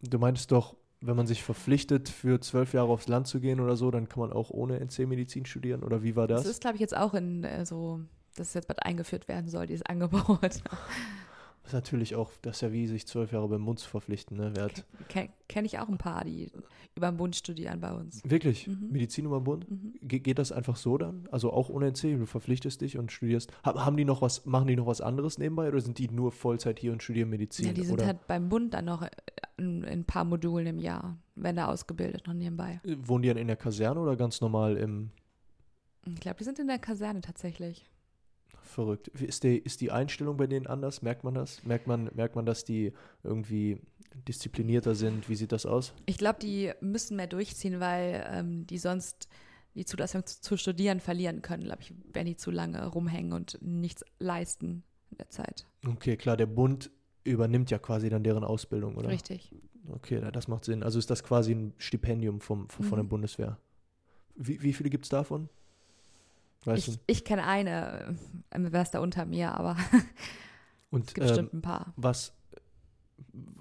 Speaker 1: du meintest doch, wenn man sich verpflichtet, für zwölf Jahre aufs Land zu gehen oder so, dann kann man auch ohne NC Medizin studieren? Oder wie war das?
Speaker 2: Das ist, glaube ich, jetzt auch in äh, so, dass es jetzt bald eingeführt werden soll, dieses Angebot.
Speaker 1: Ist natürlich auch, das ist ja wie, sich zwölf Jahre beim Mund zu verpflichten. Ne? Wer hat,
Speaker 2: Kenne kenn ich auch ein paar, die über den Bund studieren bei uns.
Speaker 1: Wirklich?
Speaker 2: Mhm.
Speaker 1: Medizin über den Bund?
Speaker 2: Mhm.
Speaker 1: Ge geht das einfach so dann? Also auch ohne NC, du verpflichtest dich und studierst. Ha haben die noch was, machen die noch was anderes nebenbei oder sind die nur Vollzeit hier und studieren Medizin?
Speaker 2: Ja, die sind
Speaker 1: oder
Speaker 2: halt beim Bund dann noch in, in ein paar Modulen im Jahr, werden da ausgebildet noch nebenbei.
Speaker 1: äh, wohnen die dann in der Kaserne oder ganz normal im
Speaker 2: Ich glaube, die sind in der Kaserne tatsächlich.
Speaker 1: Verrückt. Ist die, ist die Einstellung bei denen anders? Merkt man das? Merkt man, merkt man, dass die irgendwie disziplinierter sind? Wie sieht das aus?
Speaker 2: Ich glaube, die müssen mehr durchziehen, weil ähm, die sonst die Zulassung zu, zu studieren verlieren können, glaube ich, wenn die zu lange rumhängen und nichts leisten in der Zeit.
Speaker 1: Okay, klar, der Bund übernimmt ja quasi dann deren Ausbildung, oder?
Speaker 2: Richtig.
Speaker 1: Okay, das macht Sinn. Also ist das quasi ein Stipendium vom, von, von der
Speaker 2: Mhm.
Speaker 1: Bundeswehr. Wie, wie viele gibt es davon? Weißt
Speaker 2: Ich,
Speaker 1: du?
Speaker 2: ich kenne eine, wer ist da unter mir, aber
Speaker 1: Und
Speaker 2: es gibt
Speaker 1: ähm,
Speaker 2: bestimmt ein paar.
Speaker 1: was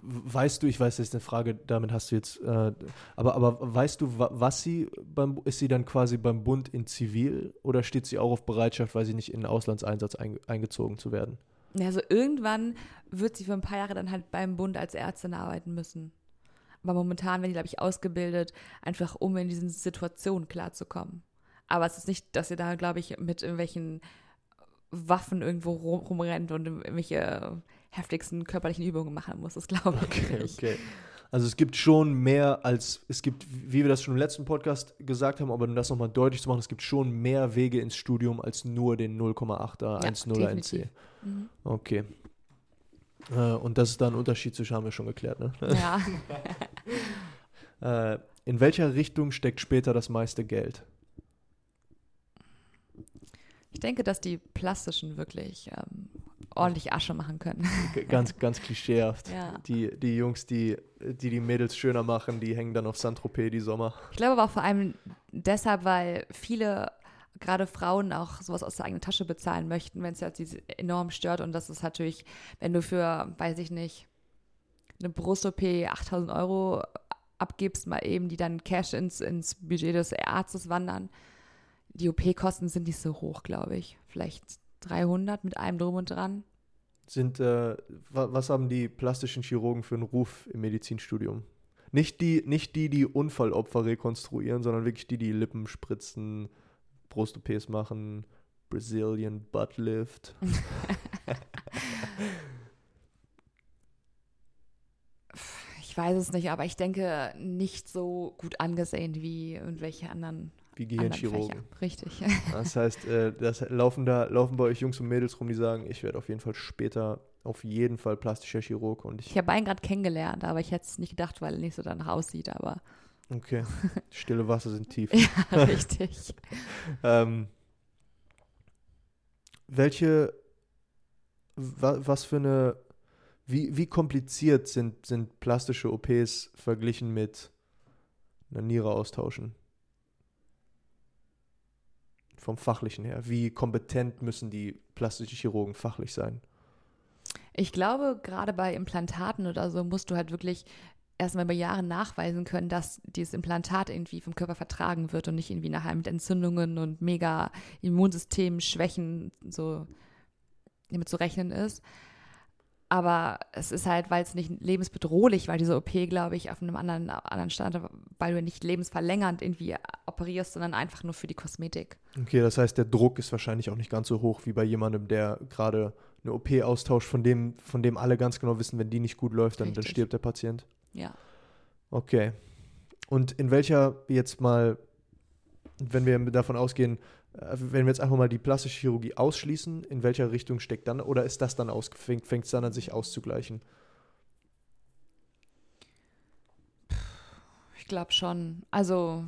Speaker 1: weißt du, ich weiß, das ist eine Frage, damit hast du jetzt, äh, aber, aber weißt du, wa- was sie beim, ist sie dann quasi beim Bund in Zivil oder steht sie auch auf Bereitschaft, weil sie nicht in den Auslandseinsatz ein, eingezogen zu werden?
Speaker 2: Also irgendwann wird sie für ein paar Jahre dann halt beim Bund als Ärztin arbeiten müssen. Aber momentan werden die, glaube ich, ausgebildet, einfach um in diesen Situationen klarzukommen. Aber es ist nicht, dass sie da, glaube ich, mit irgendwelchen Waffen irgendwo rum, rumrennt und irgendwelche heftigsten körperlichen Übungen machen muss. Das glaube ich
Speaker 1: Okay,
Speaker 2: nicht.
Speaker 1: okay. Also es gibt schon mehr als, es gibt, wie wir das schon im letzten Podcast gesagt haben, aber um das nochmal deutlich zu machen, es gibt schon mehr Wege ins Studium als nur den 0,8er,
Speaker 2: Ja,
Speaker 1: 1,0er NC.
Speaker 2: Mhm.
Speaker 1: Okay. Äh, und das ist da ein Unterschied zwischen, haben wir schon geklärt, ne?
Speaker 2: Ja.
Speaker 1: Äh, in welcher Richtung steckt später das meiste Geld?
Speaker 2: Ich denke, dass die plastischen wirklich ähm, ordentlich Asche machen können.
Speaker 1: Ganz, ganz klischeehaft.
Speaker 2: Ja.
Speaker 1: Die, die Jungs, die, die die Mädels schöner machen, die hängen dann auf Saint-Tropez die Sommer.
Speaker 2: Ich glaube aber auch vor allem deshalb, weil viele, gerade Frauen, auch sowas aus der eigenen Tasche bezahlen möchten, wenn es jetzt sie enorm stört. Und das ist natürlich, wenn du für, weiß ich nicht, eine Brust-OP 8000 Euro abgibst, mal eben, die dann Cash ins, ins Budget des Arztes wandern. Die OP-Kosten sind nicht so hoch, glaube ich. Vielleicht 300 mit allem drum und dran.
Speaker 1: Sind, äh, wa was haben die plastischen Chirurgen für einen Ruf im Medizinstudium? Nicht die, nicht die, die Unfallopfer rekonstruieren, sondern wirklich die, die Lippen spritzen, Brust-OPs machen, Brazilian Butt Lift.
Speaker 2: Ich weiß es nicht, aber ich denke, nicht so gut angesehen wie irgendwelche anderen,
Speaker 1: Wie Gehirnchirurgen.
Speaker 2: Richtig.
Speaker 1: Das heißt, äh, das laufen da laufen bei euch Jungs und Mädels rum, die sagen, ich werde auf jeden Fall später auf jeden Fall plastischer Chirurg und ich
Speaker 2: Ich habe einen gerade kennengelernt, aber ich hätte es nicht gedacht, weil er nicht so danach aussieht, aber
Speaker 1: okay, stille Wasser sind tief.
Speaker 2: ja, richtig.
Speaker 1: Ähm, welche, wa, was für eine, wie, wie kompliziert sind, sind plastische OPs verglichen mit einer Niere austauschen? Vom Fachlichen her. Wie kompetent müssen die plastischen Chirurgen fachlich sein?
Speaker 2: Ich glaube, gerade bei Implantaten oder so musst du halt wirklich erstmal über Jahre nachweisen können, dass dieses Implantat irgendwie vom Körper vertragen wird und nicht irgendwie nachher mit Entzündungen und mega Immunsystemschwächen so damit zu rechnen ist. Aber es ist halt, weil es nicht lebensbedrohlich war, diese OP, glaube ich, auf einem anderen, anderen Stand, weil du nicht lebensverlängernd irgendwie operierst, sondern einfach nur für die Kosmetik.
Speaker 1: Okay, das heißt, der Druck ist wahrscheinlich auch nicht ganz so hoch wie bei jemandem, der gerade eine OP austauscht, von dem, von dem alle ganz genau wissen, wenn die nicht gut läuft, dann, dann stirbt der Patient.
Speaker 2: Ja.
Speaker 1: Okay. Und in welcher jetzt mal, wenn wir davon ausgehen, wenn wir jetzt einfach mal die plastische Chirurgie ausschließen, in welcher Richtung steckt dann, oder ist das dann aus, fängt es dann an sich auszugleichen?
Speaker 2: Ich glaube schon. Also,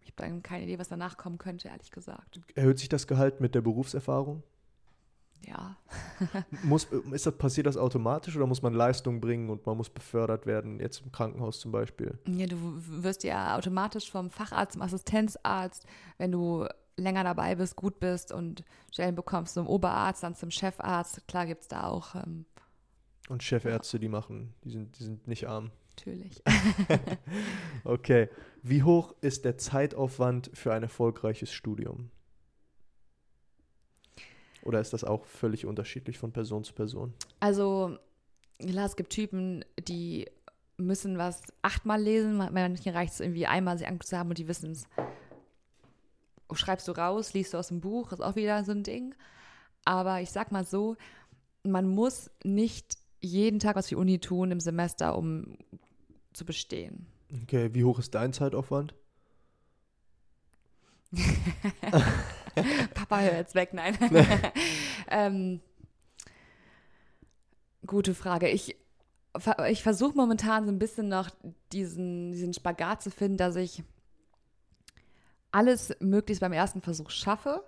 Speaker 2: ich habe dann keine Idee, was danach kommen könnte, ehrlich gesagt.
Speaker 1: Erhöht sich das Gehalt mit der Berufserfahrung?
Speaker 2: Ja.
Speaker 1: Muss, ist das, passiert das automatisch oder muss man Leistung bringen und man muss befördert werden, jetzt im Krankenhaus zum Beispiel?
Speaker 2: ja. Du wirst ja automatisch vom Facharzt zum Assistenzarzt, wenn du länger dabei bist, gut bist und Stellen bekommst zum Oberarzt, dann zum Chefarzt. Klar gibt es da auch, ähm,
Speaker 1: Und Chefärzte, die machen, die sind, die sind nicht arm.
Speaker 2: natürlich.
Speaker 1: Okay. Wie hoch ist der Zeitaufwand für ein erfolgreiches Studium? Oder ist das auch völlig unterschiedlich von Person zu Person?
Speaker 2: Also, klar, es gibt Typen, die müssen was achtmal lesen, manchen reicht es irgendwie einmal sie angeguckt zu haben und die wissen es. Schreibst du raus, liest du aus dem Buch, ist auch wieder so ein Ding. Aber ich sag mal so, man muss nicht jeden Tag was für die Uni tun im Semester, um zu bestehen.
Speaker 1: Okay, wie hoch ist dein Zeitaufwand?
Speaker 2: Papa, hör jetzt weg, nein. ähm, gute Frage. Ich, ich versuche momentan so ein bisschen noch diesen, diesen Spagat zu finden, dass ich alles möglichst beim ersten Versuch schaffe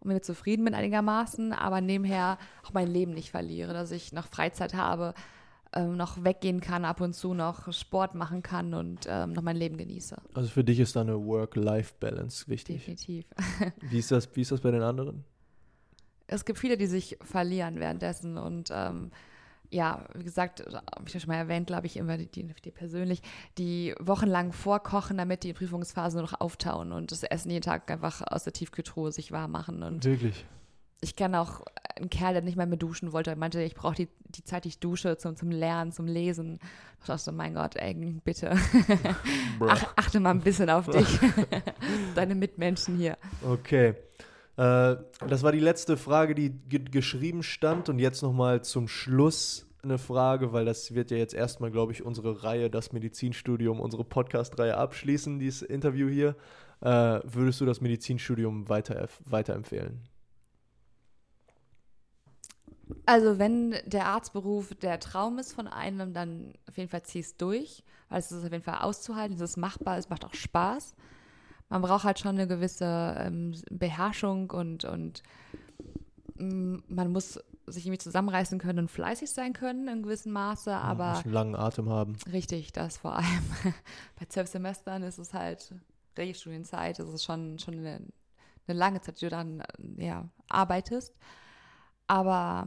Speaker 2: und mir zufrieden bin einigermaßen, aber nebenher auch mein Leben nicht verliere, dass ich noch Freizeit habe, ähm, noch weggehen kann, ab und zu noch Sport machen kann und ähm, noch mein Leben genieße.
Speaker 1: Also für dich ist da eine Work-Life-Balance wichtig.
Speaker 2: Definitiv.
Speaker 1: Wie ist, das, wie ist das bei den anderen?
Speaker 2: es gibt viele, die sich verlieren währenddessen und ähm, ja, wie gesagt, habe ich ja schon mal erwähnt, glaube ich, immer die, die, die persönlich, die wochenlang vorkochen, damit die Prüfungsphase nur noch auftauen und das Essen jeden Tag einfach aus der Tiefkühltruhe sich warm machen. Und
Speaker 1: Wirklich?
Speaker 2: ich kenne auch einen Kerl, der nicht mehr mehr duschen wollte. Er meinte, ich brauche die, die Zeit, die ich dusche, zum, zum Lernen, zum Lesen. Ich dachte so, mein Gott, ey, bitte, ach, achte mal ein bisschen auf dich, deine Mitmenschen hier.
Speaker 1: Okay. Äh, das war die letzte Frage, die ge geschrieben stand. Und jetzt nochmal zum Schluss eine Frage, weil das wird ja jetzt erstmal, glaube ich, unsere Reihe, das Medizinstudium, unsere Podcast-Reihe abschließen, dieses Interview hier. Äh, würdest du das Medizinstudium weiter, weiterempfehlen?
Speaker 2: Also wenn der Arztberuf der Traum ist von einem, dann auf jeden Fall zieh es durch, weil es ist auf jeden Fall auszuhalten, es ist machbar, es macht auch Spaß. Man braucht halt schon eine gewisse ähm, Beherrschung und, und mm, man muss sich irgendwie zusammenreißen können und fleißig sein können in gewissem Maße, aber
Speaker 1: ja, einen langen Atem haben.
Speaker 2: Richtig, das vor allem bei zwölf Semestern ist es halt Regelstudienzeit, es ist schon, schon eine, eine lange Zeit, die du dann ja, arbeitest. Aber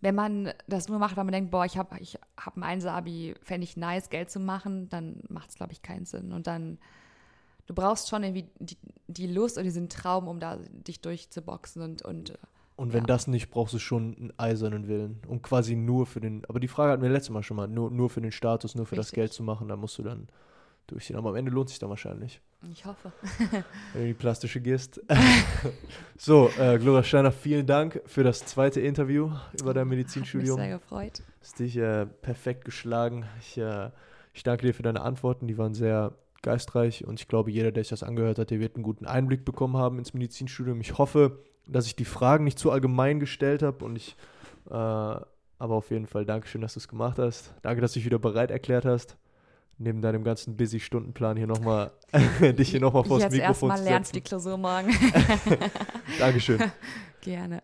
Speaker 2: wenn man das nur macht, weil man denkt, boah, ich habe ich hab ein Einser-Abi, fände ich nice, Geld zu machen, dann macht es, glaube ich, keinen Sinn. Und dann, du brauchst schon irgendwie die, die Lust und diesen Traum, um da dich durchzuboxen und, und äh,
Speaker 1: und wenn ja. das nicht, brauchst du schon einen eisernen Willen. Und quasi nur für den, aber die Frage hatten wir letztes Mal schon mal, nur, nur für den Status, nur für Richtig. das Geld zu machen, da musst du dann durchziehen. Aber am Ende lohnt sich dann wahrscheinlich.
Speaker 2: Ich hoffe.
Speaker 1: wenn du die plastische gehst. so, äh, Gloria Steiner, vielen Dank für das zweite Interview über dein Medizinstudium.
Speaker 2: Hat mich sehr gefreut.
Speaker 1: Hast dich äh, perfekt geschlagen. Ich, äh, ich danke dir für deine Antworten, die waren sehr geistreich und ich glaube, jeder, der sich das angehört hat, der wird einen guten Einblick bekommen haben ins Medizinstudium. Ich hoffe, dass ich die Fragen nicht zu allgemein gestellt habe und ich, äh, aber auf jeden Fall Dankeschön, dass du es gemacht hast. Danke, dass du dich wieder bereit erklärt hast neben deinem ganzen busy Stundenplan hier nochmal dich hier nochmal vors
Speaker 2: jetzt
Speaker 1: Mikrofon
Speaker 2: erstmal lernst die Klausur morgen.
Speaker 1: Dankeschön.
Speaker 2: Gerne.